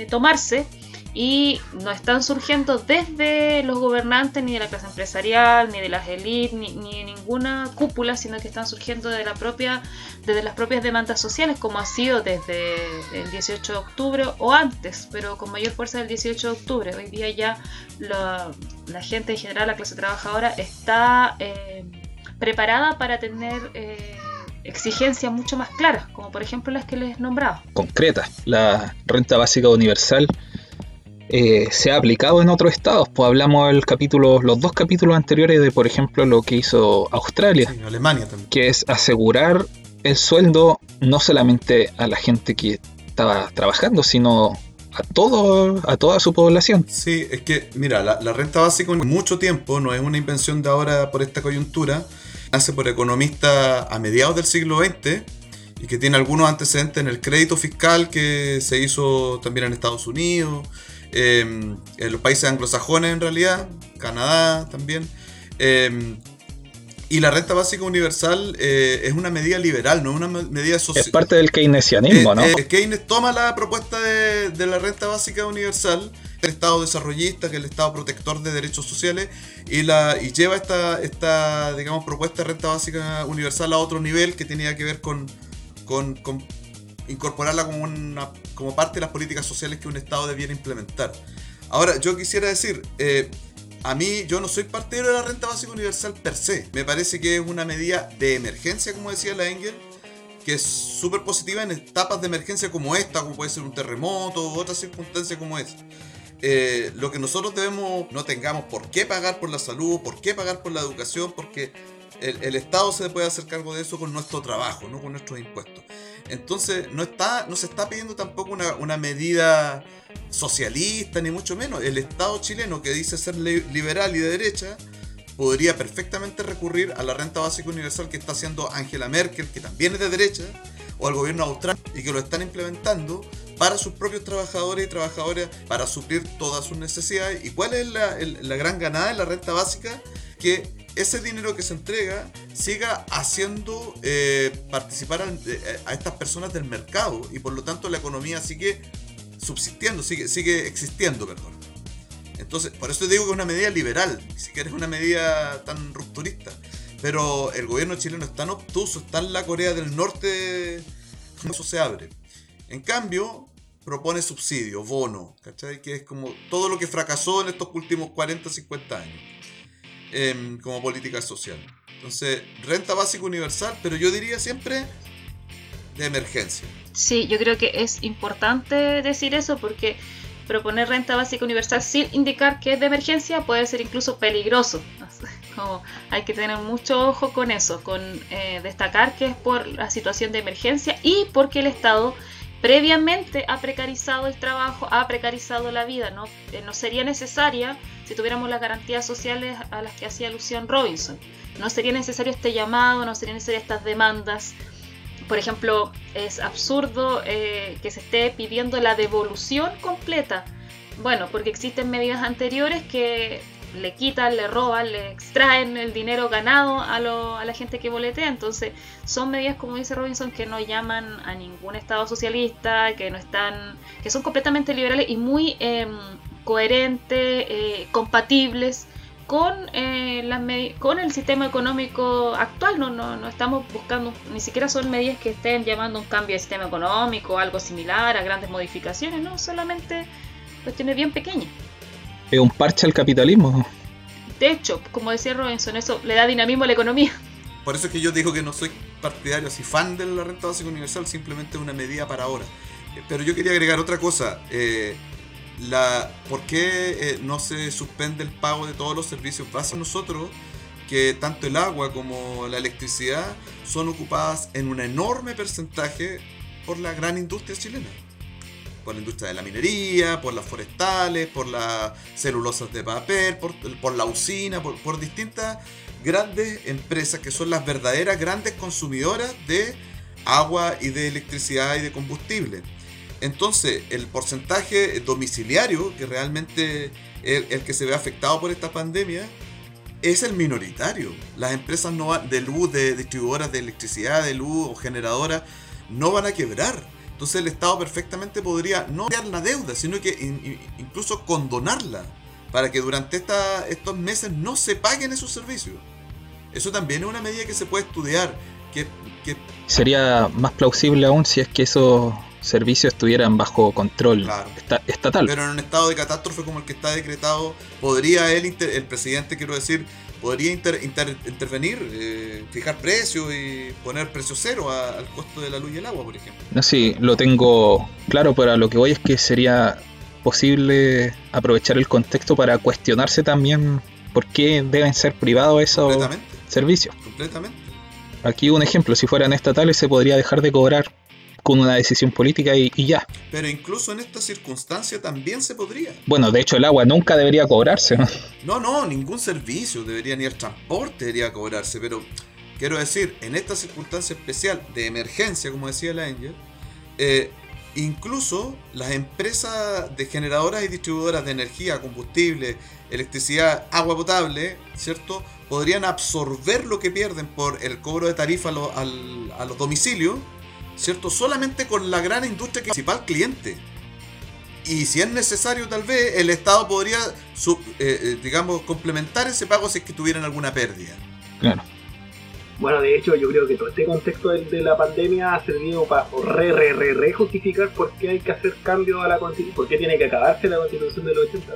tomarse y no están surgiendo desde los gobernantes, ni de la clase empresarial, ni de las élites, ni, ni, ninguna cúpula, sino que están surgiendo de la propia, desde las propias demandas sociales, como ha sido desde el 18 de octubre o antes, pero con mayor fuerza del 18 de octubre. Hoy día ya la, la gente en general, la clase trabajadora, está eh, preparada para tener... Eh, exigencias mucho más claras, como por ejemplo las que les nombraba. Concretas, la renta básica universal eh, se ha aplicado en otros estados. Pues hablamos el capítulo, los dos capítulos anteriores de, por ejemplo, lo que hizo Australia. Alemania también. Que es asegurar el sueldo no solamente a la gente que estaba trabajando, sino a todo, a toda su población. Sí, es que, mira, la, la renta básica en mucho tiempo no es una invención de ahora por esta coyuntura. Nace por economistas a mediados del siglo XX y que tiene algunos antecedentes en el crédito fiscal que se hizo también en Estados Unidos Em, en los países anglosajones en realidad, Canadá también. Em, y la renta básica universal eh, es una medida liberal, no es una medida social. Es parte del keynesianismo, eh, ¿no? Eh, Keynes toma la propuesta de, la renta básica universal, el Estado desarrollista, que es el Estado protector de derechos sociales, y, la, y lleva esta, esta, digamos, propuesta de renta básica universal a otro nivel que tenía que ver con, con, con incorporarla como, una, parte de las políticas sociales que un Estado debiera implementar. Ahora, yo quisiera decir, eh, a mí yo no soy partidario de la renta básica universal per se. Me parece que es una medida de emergencia, como decía la Engel, que es súper positiva en etapas de emergencia como esta, como puede ser un terremoto u otra circunstancia como esta. Eh, lo que nosotros debemos, no tengamos por qué pagar por la salud, por qué pagar por la educación, porque el, Estado se puede hacer cargo de eso con nuestro trabajo, no con nuestros impuestos. Entonces, no, está, no se está pidiendo tampoco una, medida socialista, ni mucho menos. El Estado chileno, que dice ser liberal y de derecha, podría perfectamente recurrir a la renta básica universal que está haciendo Angela Merkel, que también es de derecha, o al gobierno austral, y que lo están implementando para sus propios trabajadores y trabajadoras, para suplir todas sus necesidades. ¿Y cuál es la, la gran ganada de la renta básica? Que ese dinero que se entrega siga haciendo eh, participar eh, a, estas personas del mercado y por lo tanto la economía sigue subsistiendo, sigue, sigue existiendo, perdón. Entonces, por eso digo que es una medida liberal, ni siquiera es una medida tan rupturista. Pero el gobierno chileno es tan obtuso, está en la Corea del Norte, eso se abre. En cambio, propone subsidio, bono, ¿cachai? Que es como todo lo que fracasó en estos últimos 40, 50 años. Em, como política social. Entonces, renta básica universal, pero yo diría siempre de emergencia. Sí, yo creo que es importante decir eso porque proponer renta básica universal sin indicar que es de emergencia puede ser incluso peligroso. Como hay que tener mucho ojo con eso, con eh, destacar que es por la situación de emergencia y porque el Estado previamente ha precarizado el trabajo, ha precarizado la vida, no, eh, no sería necesaria si tuviéramos las garantías sociales a las que hacía Lucian Robinson. No sería necesario este llamado, no serían necesarias estas demandas. Por ejemplo, es absurdo eh, que se esté pidiendo la devolución completa. Bueno, porque existen medidas anteriores que le quitan, le roban, le extraen el dinero ganado a, a, la gente que boletea. Entonces, son medidas, como dice Robinson, que no llaman a ningún Estado socialista, que no están, que son completamente liberales y muy em, coherentes, eh, compatibles con, eh, con el sistema económico actual. No, no, no estamos buscando, ni siquiera son medidas que estén llamando un cambio de sistema económico, algo similar a grandes modificaciones, no, solamente cuestiones bien pequeñas es un parche al capitalismo. De hecho, como decía Robinson, eso le da dinamismo a la economía. Por eso es que yo digo que no soy partidario, así fan de la renta básica universal, simplemente una medida para ahora. Eh, pero yo quería agregar otra cosa. Eh, la, ¿Por qué eh, no se suspende el pago de todos los servicios básicos? Nosotros, que tanto el agua como la electricidad son ocupadas en un enorme porcentaje por la gran industria chilena por la industria de la minería, por las forestales, por las celulosas de papel, por, la usina, por, distintas grandes empresas que son las verdaderas grandes consumidoras de agua y de electricidad y de combustible. Entonces, el porcentaje domiciliario, que realmente es el, que se ve afectado por esta pandemia, es el minoritario. Las empresas no de luz, de distribuidoras de electricidad, de luz o generadoras, no van a quebrar. Entonces el Estado perfectamente podría no dar la deuda, sino que incluso condonarla para que durante esta, estos meses no se paguen esos servicios. Eso también es una medida que se puede estudiar. Que, Sería más plausible aún si es que esos servicios estuvieran bajo control estatal. Pero en un estado de catástrofe como el que está decretado, podría él, el presidente, quiero decir, podría intervenir, eh, fijar precios y poner precio cero al costo de la luz y el agua, por ejemplo. No, sí, lo tengo claro, pero lo que voy es que sería posible aprovechar el contexto para cuestionarse también por qué deben ser privados esos servicios. Completamente. Aquí un ejemplo, si fueran estatales se podría dejar de cobrar con una decisión política y, ya. Pero incluso en esta circunstancia también se podría. Bueno, de hecho el agua nunca debería cobrarse. No, no, ningún servicio debería, ni el transporte debería cobrarse, pero quiero decir, en esta circunstancia especial de emergencia, como decía la Angel, eh, incluso las empresas de generadoras y distribuidoras de energía, combustible, electricidad, agua potable, ¿cierto? Podrían absorber lo que pierden por el cobro de tarifa a los domicilios ¿cierto? Solamente con la gran industria que es el principal cliente. Y si es necesario, tal vez el Estado podría, eh, eh, digamos, complementar ese pago si es que tuvieran alguna pérdida. Claro. Bueno, de hecho, yo creo que todo este contexto de, la pandemia ha servido para re, re, re, re justificar por qué hay que hacer cambios a la constitución, por qué tiene que acabarse la constitución de los 80.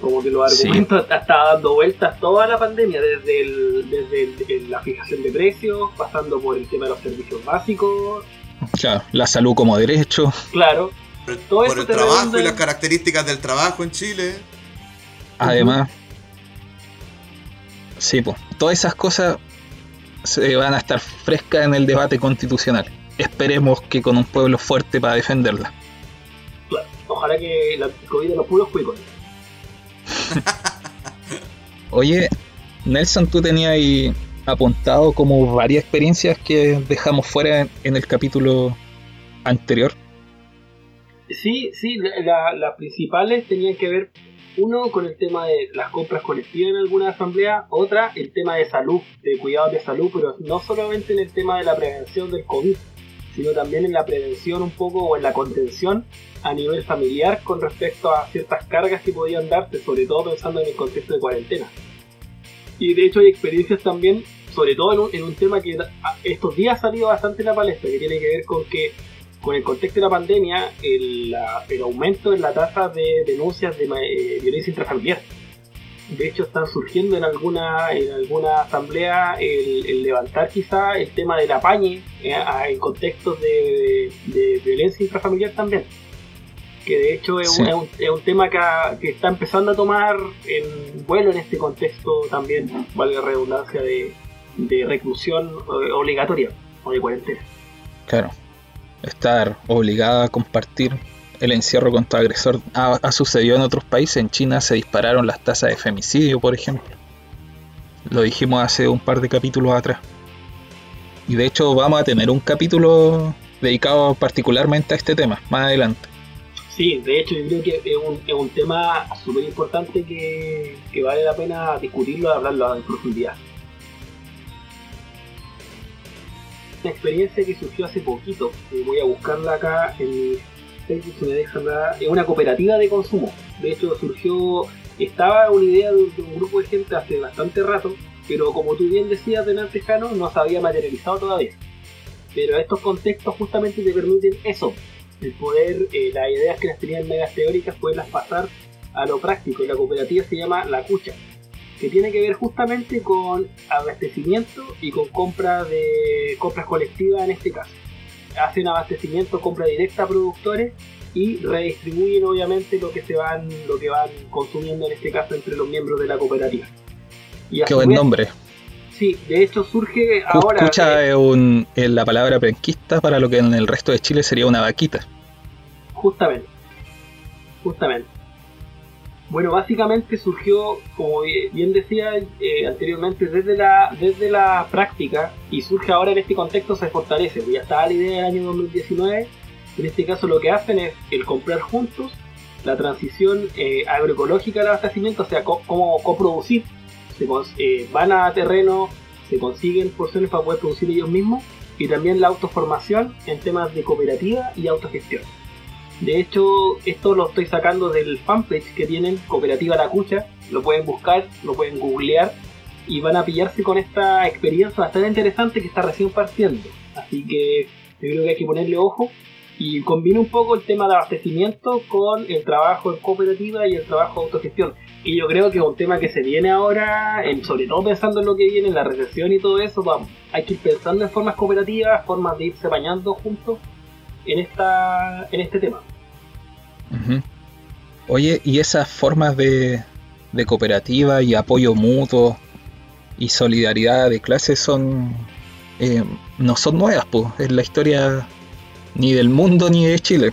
Como que los argumentos sí. dando vueltas toda la pandemia, desde, el, desde la fijación de precios, pasando por el tema de los servicios básicos. Claro, la salud como derecho. Claro. Por, el trabajo y las características del trabajo en Chile. Además, sí, pues, todas esas cosas se van a estar frescas en el debate constitucional. Esperemos que con un pueblo fuerte para defenderla. Claro, ojalá que la COVID de los pueblos cuicos. Oye, Nelson, tú tenías ahí apuntado como varias experiencias que dejamos fuera en, el capítulo anterior. Sí, sí, las principales tenían que ver, uno, con el tema de las compras colectivas en alguna asamblea, otra, el tema de salud, de cuidados de salud, pero no solamente en el tema de la prevención del COVID, sino también en la prevención un poco o en la contención a nivel familiar con respecto a ciertas cargas que podían darse, sobre todo pensando en el contexto de cuarentena. Y de hecho hay experiencias también, sobre todo en un, tema que estos días ha salido bastante en la palestra, que tiene que ver con que con el contexto de la pandemia, el, aumento en la tasa de denuncias de eh, violencia intrafamiliar de hecho están surgiendo en alguna en alguna asamblea el, levantar quizá el tema del apañe eh, en contextos de, violencia intrafamiliar también. Que de hecho es, un, es, un, tema que, que, está empezando a tomar en vuelo en este contexto también valga la redundancia de, de reclusión eh, obligatoria o de cuarentena. Claro. Estar obligada a compartir el encierro contra agresor ha, sucedido en otros países. En China se dispararon las tasas de femicidio, por ejemplo. Lo dijimos hace un par de capítulos atrás. Y de hecho vamos a tener un capítulo dedicado particularmente a este tema más adelante. Sí, de hecho yo creo que es un, es un tema súper importante que, que, vale la pena discutirlo y hablarlo en profundidad. Una experiencia que surgió hace poquito, voy a buscarla acá en es una cooperativa de consumo. De hecho, surgió, estaba una idea de, un grupo de gente hace bastante rato, pero como tú bien decías, de Tejano, no se había materializado todavía. Pero estos contextos justamente te permiten eso, el poder, eh, las ideas que las tenían medias teóricas, poderlas pasar a lo práctico. Y la cooperativa se llama La Cucha, que tiene que ver justamente con abastecimiento y con compra de compras colectivas en este caso hacen abastecimiento, compra directa a productores y redistribuyen obviamente lo que se van, lo que van consumiendo en este caso entre los miembros de la cooperativa. Qué buen nombre. Sí, de hecho surge ahora. Escucha un, la palabra penquista para lo que en el resto de Chile sería una vaquita. Justamente. Justamente. Bueno, básicamente surgió, como bien decía eh, anteriormente, desde la, desde la práctica y surge ahora en este contexto, se fortalece. Ya estaba la idea del año 2019. En este caso, lo que hacen es el comprar juntos la transición eh, agroecológica del abastecimiento, o sea, cómo coproducir. Se, eh, van a terreno, se consiguen porciones para poder producir ellos mismos y también la autoformación en temas de cooperativa y autogestión. De hecho, esto lo estoy sacando del fanpage que tienen, Cooperativa La Cucha. Lo pueden buscar, lo pueden googlear y van a pillarse con esta experiencia bastante interesante que está recién partiendo. Así que yo creo que hay que ponerle ojo y combina un poco el tema de abastecimiento con el trabajo en cooperativa y el trabajo de autogestión. Y yo creo que es un tema que se viene ahora, sobre todo pensando en lo que viene, en la recesión y todo eso, vamos, hay que ir pensando en formas cooperativas, formas de irse bañando juntos en, esta, en este tema. Oye, ¿y esas formas de, de cooperativa y apoyo mutuo y solidaridad de clases son eh, no son nuevas, pues, es la historia ni del mundo ni de Chile.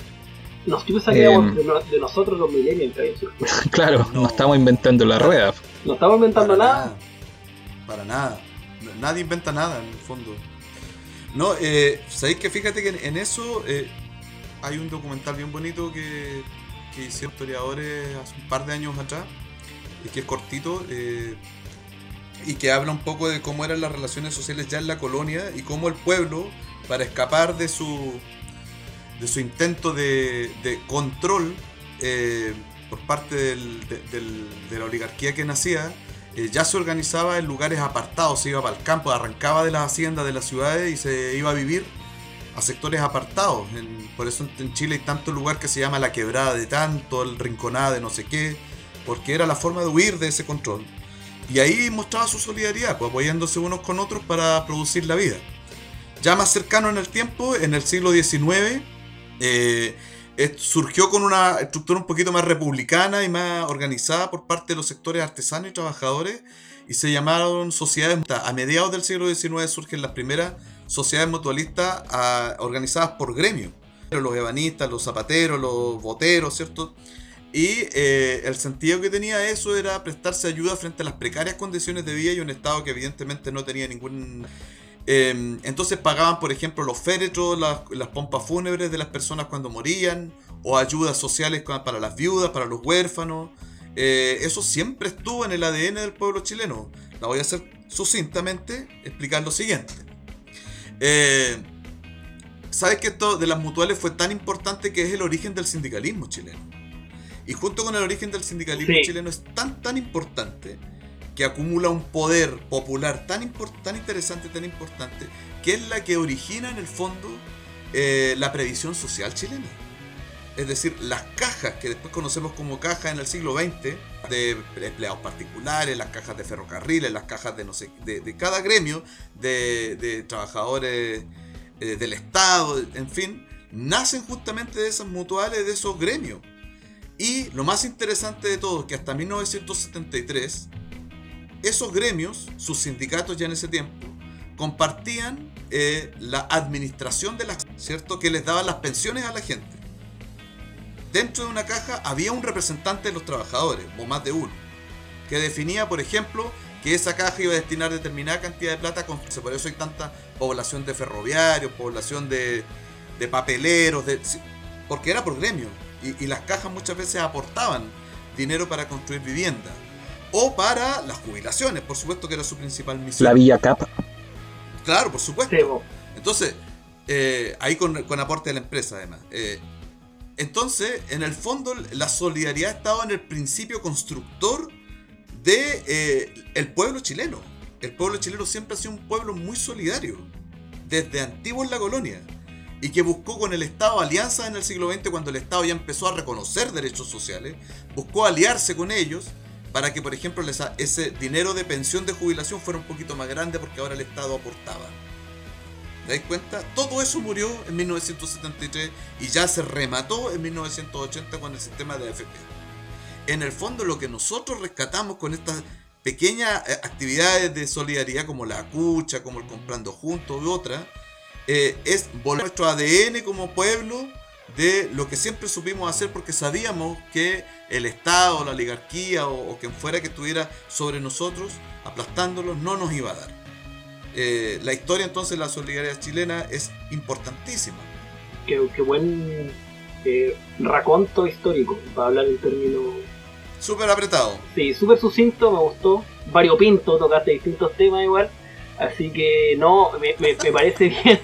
Nos em, de, nosotros los millennials. claro, no. estamos inventando la rueda. No estamos inventando nada. Para nada. Nadie inventa nada en el fondo. No, eh, sabéis que fíjate que en, eso eh, hay un documental bien bonito que, que hicieron historiadores hace un par de años atrás, y que es cortito, eh, y que habla un poco de cómo eran las relaciones sociales ya en la colonia y cómo el pueblo, para escapar de su, de su intento de, control eh, por parte de la oligarquía que nacía, eh, ya se organizaba en lugares apartados, se iba para el campo, arrancaba de las haciendas de las ciudades y se iba a vivir a sectores apartados. por eso en Chile hay tanto lugar que se llama la quebrada de tanto, el rinconada de no sé qué, porque era la forma de huir de ese control. Y ahí mostraba su solidaridad, pues apoyándose unos con otros para producir la vida. Ya más cercano en el tiempo, en el siglo XIX, surgió con una estructura un poquito más republicana y más organizada por parte de los sectores artesanos y trabajadores y se llamaron sociedades. A mediados del siglo XIX surgen las primeras sociedades mutualistas ah, organizadas por gremios. Los ebanistas, los zapateros, los boteros, ¿cierto? Y eh, el sentido que tenía eso era prestarse ayuda frente a las precarias condiciones de vida y un Estado que evidentemente no tenía ningún Em, entonces pagaban, por ejemplo, los féretros, las, pompas fúnebres de las personas cuando morían, o ayudas sociales para las viudas, para los huérfanos. Eh, eso siempre estuvo en el ADN del pueblo chileno. La voy a hacer sucintamente, explicar lo siguiente. Eh, ¿Sabes que esto de las mutuales fue tan importante que es el origen del sindicalismo chileno? Y junto con el origen del sindicalismo chileno es tan, tan importante que acumula un poder popular tan, tan interesante, tan importante, que es la que origina en el fondo eh, la previsión social chilena. Es decir, las cajas que después conocemos como cajas en el siglo XX, de empleados particulares, las cajas de ferrocarriles, las cajas de no sé, de, cada gremio, de, trabajadores eh, del Estado, en fin, nacen justamente de esas mutuales, de esos gremios. Y lo más interesante de todo, que hasta 1973, esos gremios, sus sindicatos ya en ese tiempo, compartían eh, la administración de las, ¿cierto? Que les daban las pensiones a la gente. Dentro de una caja había un representante de los trabajadores, o más de uno, que definía, por ejemplo, que esa caja iba a destinar determinada cantidad de plata, por eso hay tanta población de ferroviarios, población de, papeleros, de, porque era por gremio, y, y las cajas muchas veces aportaban dinero para construir viviendas o para las jubilaciones, por supuesto que era su principal misión. La Villa Capa. Claro, por supuesto. Entonces, eh, ahí con, aporte de la empresa además. Eh, entonces, en el fondo, la solidaridad estaba en el principio constructor de eh, el pueblo chileno. El pueblo chileno siempre ha sido un pueblo muy solidario, desde antiguo en la colonia, y que buscó con el Estado alianzas en el siglo XX cuando el Estado ya empezó a reconocer derechos sociales, buscó aliarse con ellos para que, por ejemplo, ese dinero de pensión de jubilación fuera un poquito más grande porque ahora el Estado aportaba. ¿Te das cuenta? Todo eso murió en 1973 y ya se remató en 1980 con el sistema de AFP. En el fondo, lo que nosotros rescatamos con estas pequeñas eh, actividades de solidaridad como la cucha, como el comprando juntos y otras, eh, es volver nuestro ADN como pueblo de lo que siempre supimos hacer porque sabíamos que el Estado, la oligarquía o, o quien fuera que estuviera sobre nosotros, aplastándolos, no nos iba a dar. Eh, la historia entonces de la solidaridad chilena es importantísima. Qué, qué buen eh, raconto histórico, para hablar en términos... Súper apretado. Sí, súper sucinto, me gustó. Variopinto, tocaste distintos temas igual. Así que no, me, me- me parece bien,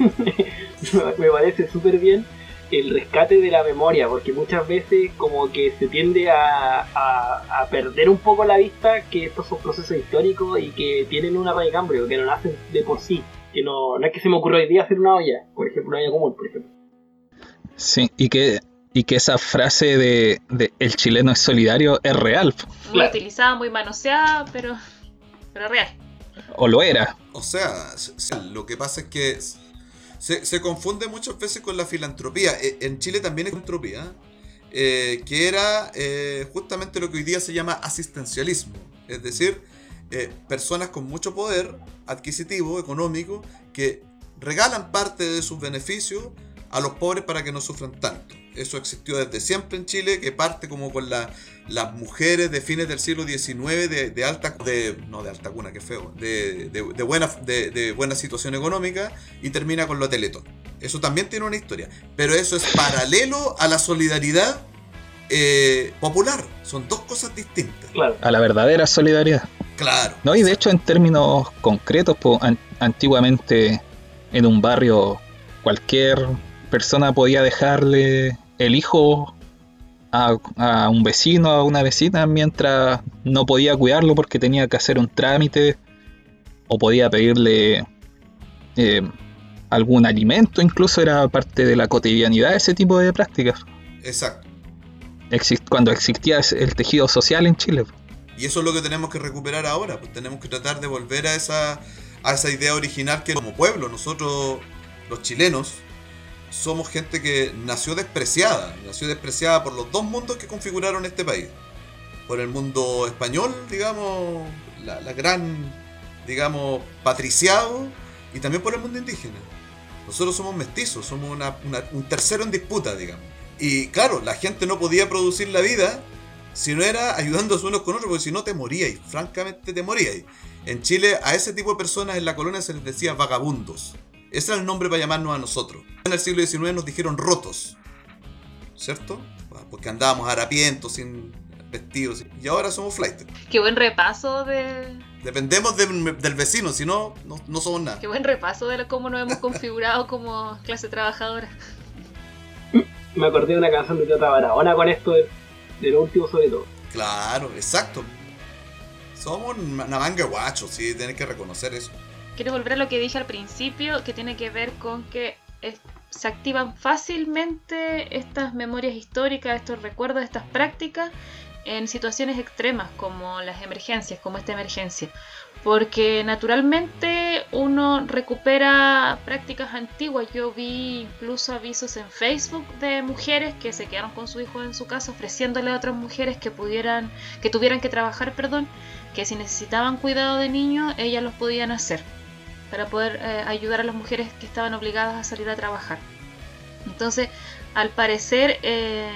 me parece súper bien el rescate de la memoria, porque muchas veces como que se tiende a, a- a perder un poco la vista que estos son procesos históricos y que tienen una raíz cambio, que no nacen de por sí. Que no, no es que se me ocurrió hoy día hacer una olla, por ejemplo, una olla común, por ejemplo. Sí, y que, y que esa frase de, de el chileno es solidario es real, Muy utilizada, muy manoseada, pero, pero real. o lo era. O sea, lo que pasa es que se, confunde muchas veces con la filantropía. E- En Chile también es filantropía, eh, que era eh, justamente lo que hoy día se llama asistencialismo. Es decir, eh, personas con mucho poder adquisitivo, económico, que regalan parte de sus beneficios a los pobres para que no sufran tanto. Eso existió desde siempre en Chile, que parte como con la- las mujeres de fines del siglo XIX de, de alta, de, no de alta cuna, que feo, de, de- de buena, de, de buena situación económica y termina con lo Teletón. Eso también tiene una historia, pero eso es paralelo a la solidaridad eh, popular. Son dos cosas distintas. A la verdadera solidaridad. Claro. No, y de hecho en términos concretos, an- antiguamente en un barrio cualquier persona podía dejarle el hijo a, a un vecino, a una vecina, mientras no podía cuidarlo porque tenía que hacer un trámite o podía pedirle eh, algún alimento, incluso era parte de la cotidianidad ese tipo de prácticas. Exacto. Exist- cuando existía el tejido social en Chile. Y eso es lo que tenemos que recuperar ahora, pues tenemos que tratar de volver a esa, a esa idea original que como pueblo, nosotros los chilenos, somos gente que nació despreciada, nació despreciada por los dos mundos que configuraron este país. Por el mundo español, digamos, la, la gran, digamos, patriciado, y también por el mundo indígena. Nosotros somos mestizos, somos una- una- un tercero en disputa, digamos. Y claro, la gente no podía producir la vida si no era ayudándose unos con otros, porque si no te moríais, francamente te moríais. En Chile a ese tipo de personas en la colonia se les decía vagabundos. Ese era el nombre para llamarnos a nosotros. En el siglo XIX nos dijeron rotos, ¿cierto? Porque andábamos harapientos, sin vestidos, y ahora somos flight. Qué buen repaso de. Dependemos del, del vecino, si no, no, somos nada. Qué buen repaso de cómo nos hemos configurado como clase trabajadora. Me acordé de una canción de Tata Barahona con esto de, de lo último sobre todo. Claro, exacto. Somos una manga de guachos, sí, tienes que reconocer eso. Quiero volver a lo que dije al principio, que tiene que ver con que se activan fácilmente estas memorias históricas, estos recuerdos, estas prácticas en situaciones extremas como las emergencias, como esta emergencia. Porque naturalmente uno recupera prácticas antiguas. Yo vi incluso avisos en Facebook de mujeres que se quedaron con su hijo en su casa ofreciéndole a otras mujeres que pudieran, que tuvieran que trabajar, perdón, que si necesitaban cuidado de niños, ellas los podían hacer para poder eh, ayudar a las mujeres que estaban obligadas a salir a trabajar. Entonces, al parecer, eh,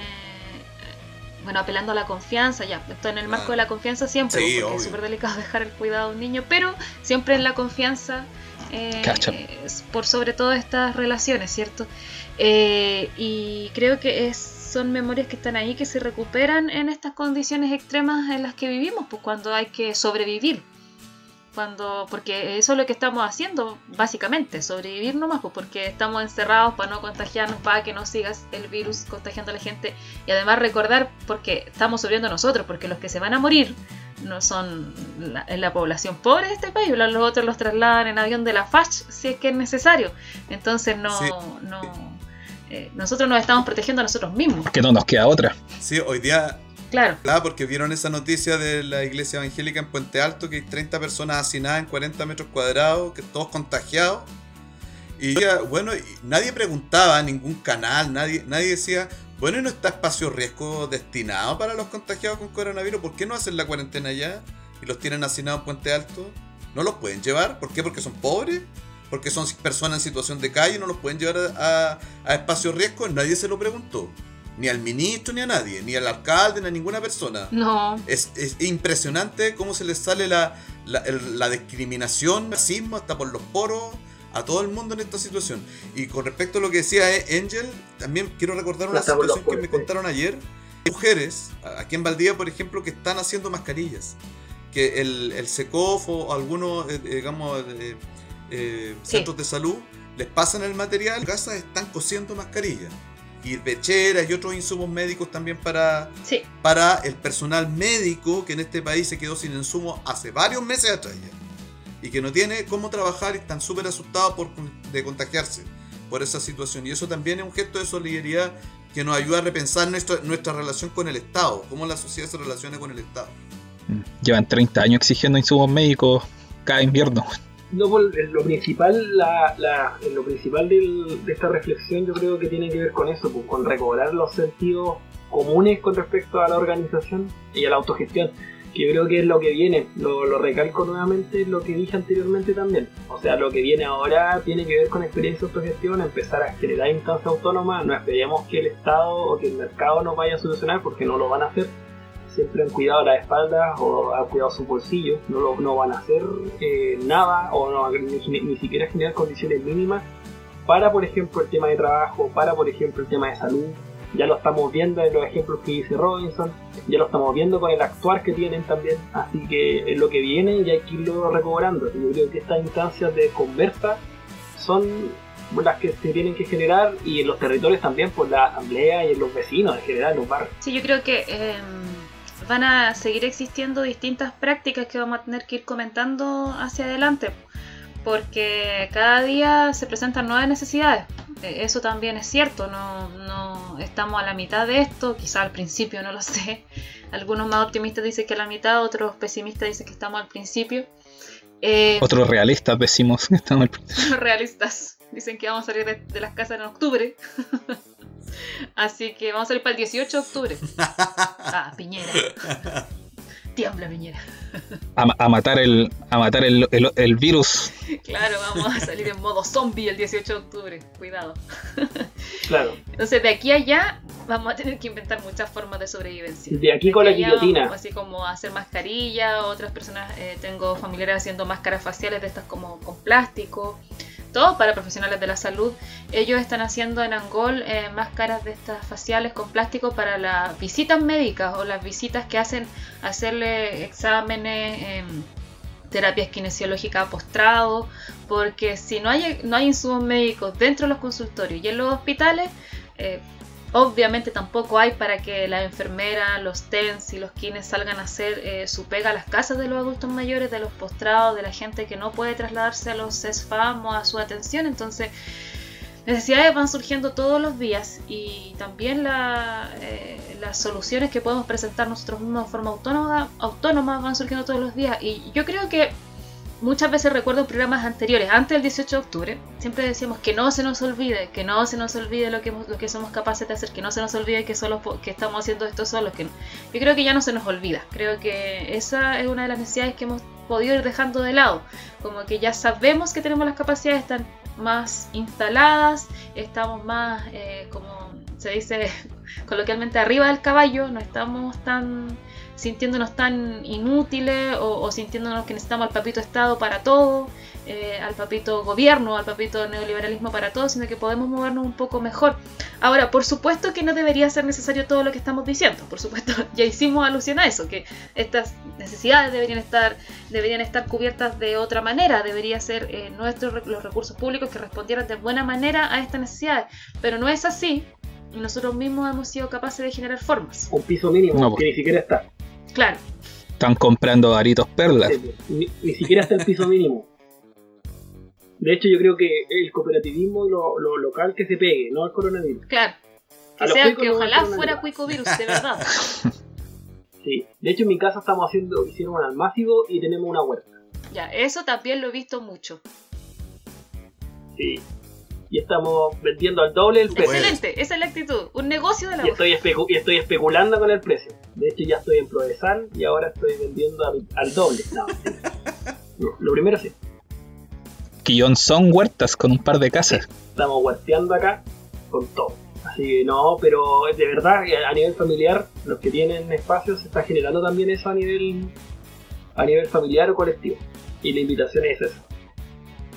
bueno, apelando a la confianza, ya, esto en el marco de la confianza siempre, Sí, porque obvio. es súper delicado dejar el cuidado de un niño, pero siempre en la confianza eh, por sobre todo estas relaciones, ¿cierto? Eh, y creo que es, son memorias que están ahí, que se recuperan en estas condiciones extremas en las que vivimos, pues cuando hay que sobrevivir cuando porque eso es lo que estamos haciendo básicamente sobrevivir nomás pues porque estamos encerrados para no contagiarnos para que no sigas el virus contagiando a la gente y además recordar porque estamos sobreviviendo nosotros porque los que se van a morir no son la, es la población pobre de este país los los otros los trasladan en avión de la FACH si es que es necesario entonces no, Sí. no eh, nosotros nos estamos protegiendo a nosotros mismos Que no nos queda otra. Sí, hoy día Claro. Claro, porque vieron esa noticia de la iglesia evangélica en Puente Alto, que hay 30 personas hacinadas en 40 metros cuadrados, que todos contagiados. Y bueno, nadie preguntaba, ningún canal, nadie, nadie decía, bueno, ¿y no está espacio riesgo destinado para los contagiados con coronavirus? ¿Por qué no hacen la cuarentena allá y los tienen hacinados en Puente Alto? ¿No los pueden llevar? ¿Por qué? ¿Porque son pobres? porque son personas en situación de calle, no los pueden llevar a, a, a espacios riesgos, nadie se lo preguntó. Ni al ministro, ni a nadie, ni al alcalde, ni a ninguna persona. No. Es, es impresionante cómo se les sale la, la, el- la discriminación, el racismo, hasta por los poros, a todo el mundo en esta situación. Y con respecto a lo que decía E- Angel, también quiero recordar una Hasta situación que me sí. contaron ayer. Mujeres, aquí en Valdivia, por ejemplo, que están haciendo mascarillas. Que el, el SECOF o algunos, eh, eh, digamos, eh, eh, centros de salud les pasan el material. En casas están cosiendo mascarillas. Y pecheras y otros insumos médicos también para, Sí. para el personal médico que en este país se quedó sin insumos hace varios meses atrás ya. Y que no tiene cómo trabajar y están súper asustados por, de contagiarse por esa situación. Y eso también es un gesto de solidaridad que nos ayuda a repensar nuestra, nuestra relación con el Estado, cómo la sociedad se relaciona con el Estado. Llevan 30 años exigiendo insumos médicos cada invierno. No, lo principal, la, la- lo principal del- de esta reflexión yo creo que tiene que ver con eso, pues, con recobrar los sentidos comunes con respecto a la organización y a la autogestión, que yo creo que es lo que viene, lo, lo recalco nuevamente lo que dije anteriormente también, o sea, lo que viene ahora tiene que ver con experiencia de autogestión, empezar a generar instancias autónomas, no esperemos que el Estado o que el mercado nos vaya a solucionar porque no lo van a hacer, siempre han cuidado las espaldas o han cuidado su bolsillo, no, lo, no van a hacer eh, nada o no, ni, ni siquiera generar condiciones mínimas para, por ejemplo, el tema de trabajo, para, por ejemplo, el tema de salud. Ya lo estamos viendo en los ejemplos que dice Robinson, ya lo estamos viendo con el actuar que tienen también, así que es lo que viene y hay que irlo recobrando. Yo creo que estas instancias de conversa son las que se tienen que generar y en los territorios también por la asamblea y en los vecinos en general, en los barrios. Sí, yo creo que eh, van a seguir existiendo distintas prácticas que vamos a tener que ir comentando hacia adelante, porque cada día se presentan nuevas necesidades. Eh, Eso también es cierto, no, no estamos a la mitad de esto, quizá al principio, no lo sé. Algunos más optimistas dicen que a la mitad, otros pesimistas dicen que estamos al principio. Eh, Otros realistas decimos que estamos los realistas dicen que vamos a salir de, de las casas en octubre. Así que vamos a salir para el 18 de octubre. Ah, Piñera. Tiembla, Piñera. a, a matar el a matar el, el- el virus. Claro, vamos a salir en modo zombie el 18 de octubre. Cuidado. Claro. Entonces, de aquí a allá, vamos a tener que inventar muchas formas de sobrevivencia. De aquí con la guillotina. vamos, Así como hacer mascarilla, otras personas, eh, tengo familiares haciendo máscaras faciales de estas como con plástico, todo para profesionales de la salud. Ellos están haciendo en Angol eh, máscaras de estas faciales con plástico para las visitas médicas o las visitas que hacen hacerle exámenes. em, terapias kinesiológicas postrado, porque si no hay, no hay insumos médicos dentro de los consultorios y en los hospitales, eh, obviamente tampoco hay para que la enfermera, los TENS y los kines salgan a hacer eh, su pega a las casas de los adultos mayores, de los postrados, de la gente que no puede trasladarse a los CESFAM o a su atención. Entonces, necesidades van surgiendo todos los días y también la, eh, las soluciones que podemos presentar nosotros mismos de forma autónoma, autónoma van surgiendo todos los días. Y yo creo que muchas veces recuerdo programas anteriores, antes del 18 de octubre, siempre decíamos que no se nos olvide, que no se nos olvide lo que, lo que somos capaces de hacer, que no se nos olvide que, solo, que estamos haciendo esto solos. Que. Yo creo que ya no se nos olvida. Creo que esa es una de las necesidades que hemos podido ir dejando de lado. Como que ya sabemos que tenemos las capacidades, están más instaladas, estamos más, eh, como se dice coloquialmente, arriba del caballo, no estamos tan sintiéndonos tan inútiles o, o sintiéndonos que necesitamos al papito Estado para todo, eh, al papito gobierno, al papito neoliberalismo para todo, sino que podemos movernos un poco mejor. Ahora, por supuesto que no debería ser necesario todo lo que estamos diciendo, por supuesto, ya hicimos alusión a eso, que estas necesidades deberían estar, deberían estar cubiertas de otra manera, debería ser eh, nuestros los recursos públicos que respondieran de buena manera a estas necesidades, pero no es así. y Nosotros mismos hemos sido capaces de generar formas. Un piso mínimo No, que ni siquiera está. Claro, Están comprando aritos perlas. Ni, ni siquiera está el piso mínimo. De hecho, yo creo que el cooperativismo y lo, lo local que se pegue, no el coronavirus. claro. A Que sea que no ojalá fuera nada. cuico virus, de verdad. Sí. De hecho, en mi casa estamos haciendo, hicieron un almácigo y tenemos una huerta. Ya, eso también lo he visto mucho. Sí. Y estamos vendiendo al doble el precio. Excelente, esa es la actitud. Un negocio de la Y estoy, especu- y estoy especulando con el precio. De hecho, ya estoy en Prodesal y ahora estoy vendiendo al, al doble. No, sí. No, lo primero sí. Quillón son huertas con un par de casas. Estamos huerteando acá con todo. Así que no, pero de verdad, a nivel familiar, los que tienen espacios se está generando también eso a nivel, a nivel familiar o colectivo. Y la invitación es esa.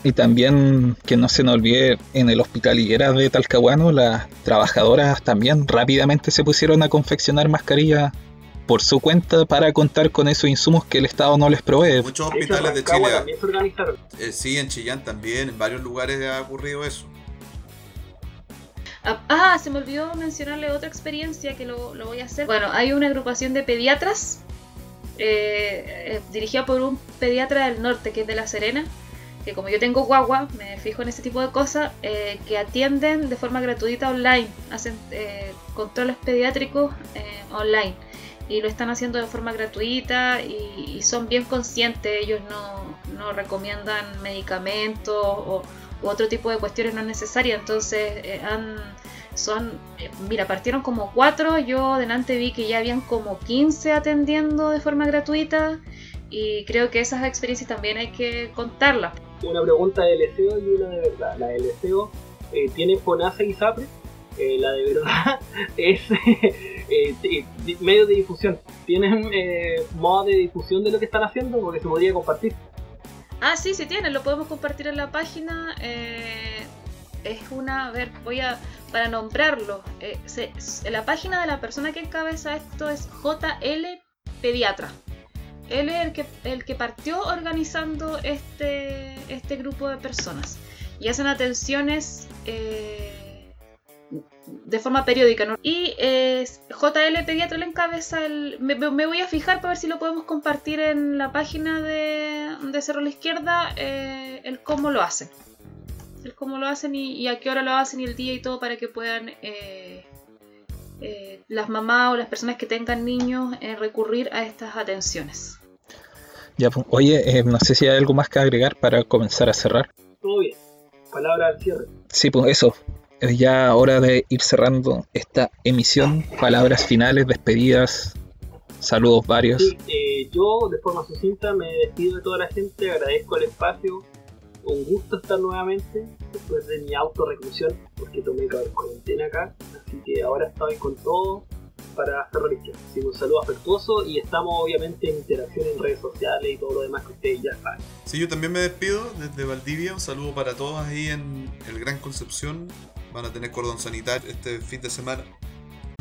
Y también que no se nos olvide, en el hospital Higuera de Talcahuano, las trabajadoras también rápidamente se pusieron a confeccionar mascarillas por su cuenta para contar con esos insumos que el Estado no les provee. Muchos hospitales de Chile. Eh, sí, en Chillán también, en varios lugares ha ocurrido eso. Ah, ah, se me olvidó mencionarle otra experiencia que lo, voy a hacer. Bueno, hay una agrupación de pediatras eh, eh, dirigida por un pediatra del norte que es de La Serena, que como yo tengo guagua, me fijo en ese tipo de cosas, eh, que atienden de forma gratuita online, hacen controles pediátricos online y lo están haciendo de forma gratuita y, son bien conscientes, ellos no, no recomiendan medicamentos o otro tipo de cuestiones no necesarias. Entonces, eh, son, eh, mira, partieron como cuatro, yo delante vi que ya habían como 15 atendiendo de forma gratuita y creo que esas experiencias también hay que contarlas. Una pregunta de LSEO y una de verdad. La de eh, tiene FONASA y SAPRE. la de verdad es medio de difusión. ¿Tienen modo de difusión de lo que están haciendo? Porque se podría compartir. Ah, sí, sí tiene, lo podemos compartir en la página. Eh, es una, a ver, voy a, para nombrarlo, eh, la página de la persona que encabeza esto es JL Pediatra. Él es el que, el que partió organizando este, este grupo de personas. Y hacen atenciones eh, de forma periódica. ¿no? Y eh, JL Pediatra le encabeza el... Me, voy a fijar para ver si lo podemos compartir en la página de, de Cerro la Izquierda, eh, el cómo lo hacen. El cómo lo hacen y, a qué hora lo hacen y el día y todo para que puedan eh, las mamás o las personas que tengan niños recurrir a estas atenciones. Ya, pues, oye, no sé si hay algo más que agregar para comenzar a cerrar. Todo bien. Palabra al cierre. Sí, pues eso es ya hora de ir cerrando esta emisión. Palabras finales, despedidas, saludos varios. Eh, yo de forma sucinta me despido de toda la gente, agradezco el espacio. Un gusto estar nuevamente después de mi autorreclusión, porque tomé cuarentena acá. Así que ahora estoy con todo para religión. Así que un saludo afectuoso y estamos obviamente en interacción en redes sociales y todo lo demás que ustedes ya saben. Sí, yo también me despido desde Valdivia. Un saludo para todos ahí en el Gran Concepción van a tener cordón sanitario este fin de semana.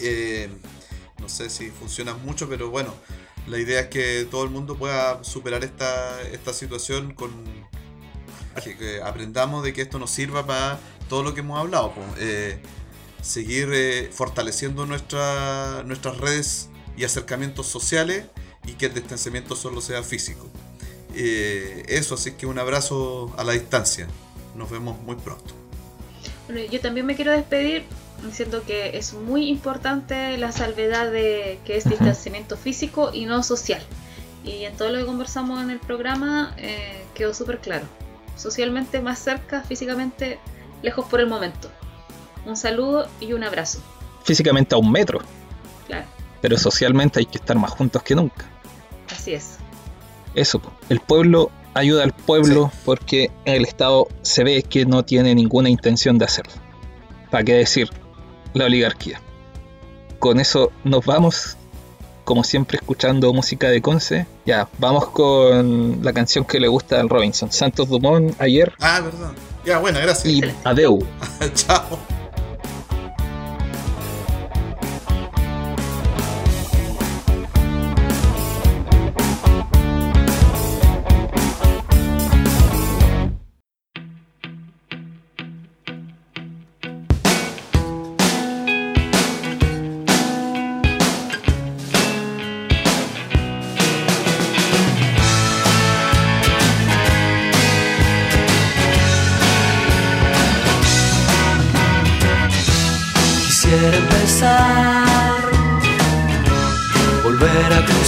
Eh, no sé si funciona mucho, pero bueno, la idea es que todo el mundo pueda superar esta, esta situación con que, aprendamos de que esto nos sirva para todo lo que hemos hablado. Eh, seguir eh, fortaleciendo nuestra, nuestras redes y acercamientos sociales y que el distanciamiento solo sea físico. eso, así que un abrazo a la distancia. Nos vemos muy pronto. yo también me quiero despedir diciendo que es muy importante la salvedad de que es distanciamiento físico y no social. Y en todo lo que conversamos en el programa eh, quedó súper claro. Socialmente más cerca, físicamente lejos por el momento. Un saludo y un abrazo. Físicamente a un metro. Claro. Pero socialmente hay que estar más juntos que nunca. Así es. Eso, el pueblo ayuda al pueblo porque el Estado se ve que no tiene ninguna intención de hacerlo. ¿Para qué decir? La oligarquía. Con eso nos vamos, como siempre escuchando música de Conce. Ya, vamos con la canción que le gusta al Robinson, Santos Dumont ayer. Ah, verdad. Ya, bueno, gracias. Y adeu. Chao.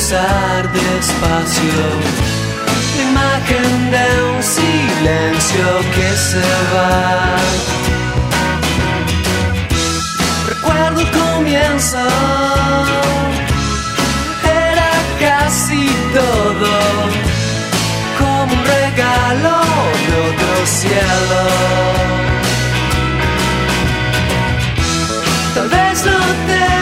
Cruzar despacio imagen de un silencio que se va. Recuerdo el comienzo, era casi todo como un regalo de otro cielo. Tal vez no te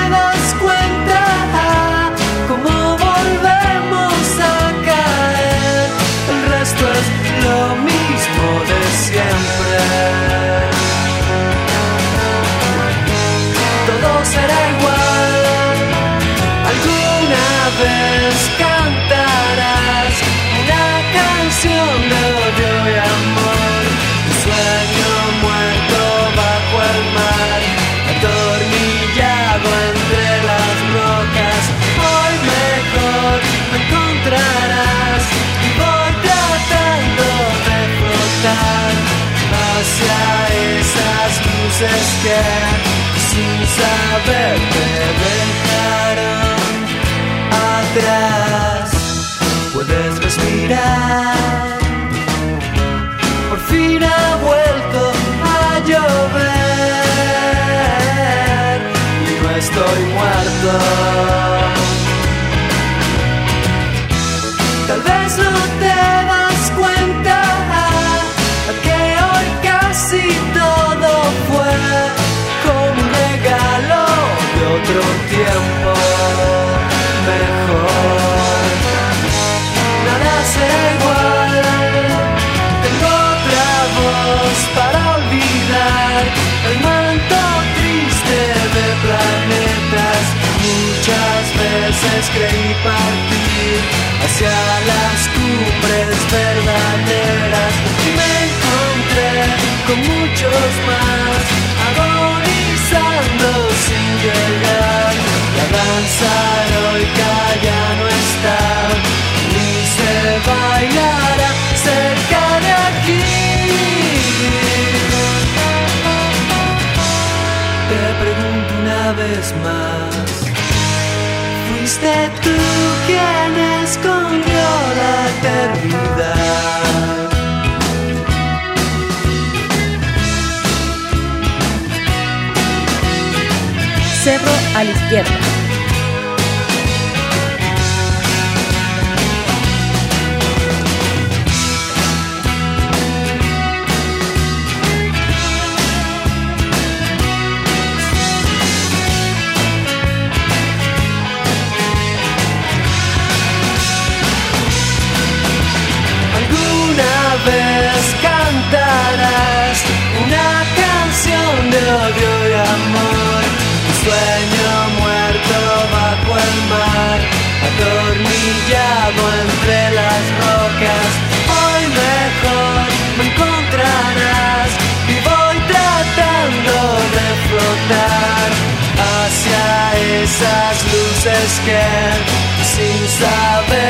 luces que sin saber te dejaron atrás. Puedes respirar. Por fin ha vuelto a llover y no estoy muerto. Otro tiempo mejor. Nada será igual. Tengo otra voz para olvidar el manto triste de planetas. Muchas veces creí partir hacia las cumbres verdaderas y me encontré con muchos más vez más, ¿fuiste tú quien escondió la eternidad? Cerro a la izquierda. Una canción de odio y amor, un sueño muerto bajo el mar, atornillado entre las rocas. Hoy mejor me encontrarás y voy tratando de flotar hacia esas luces que sin saber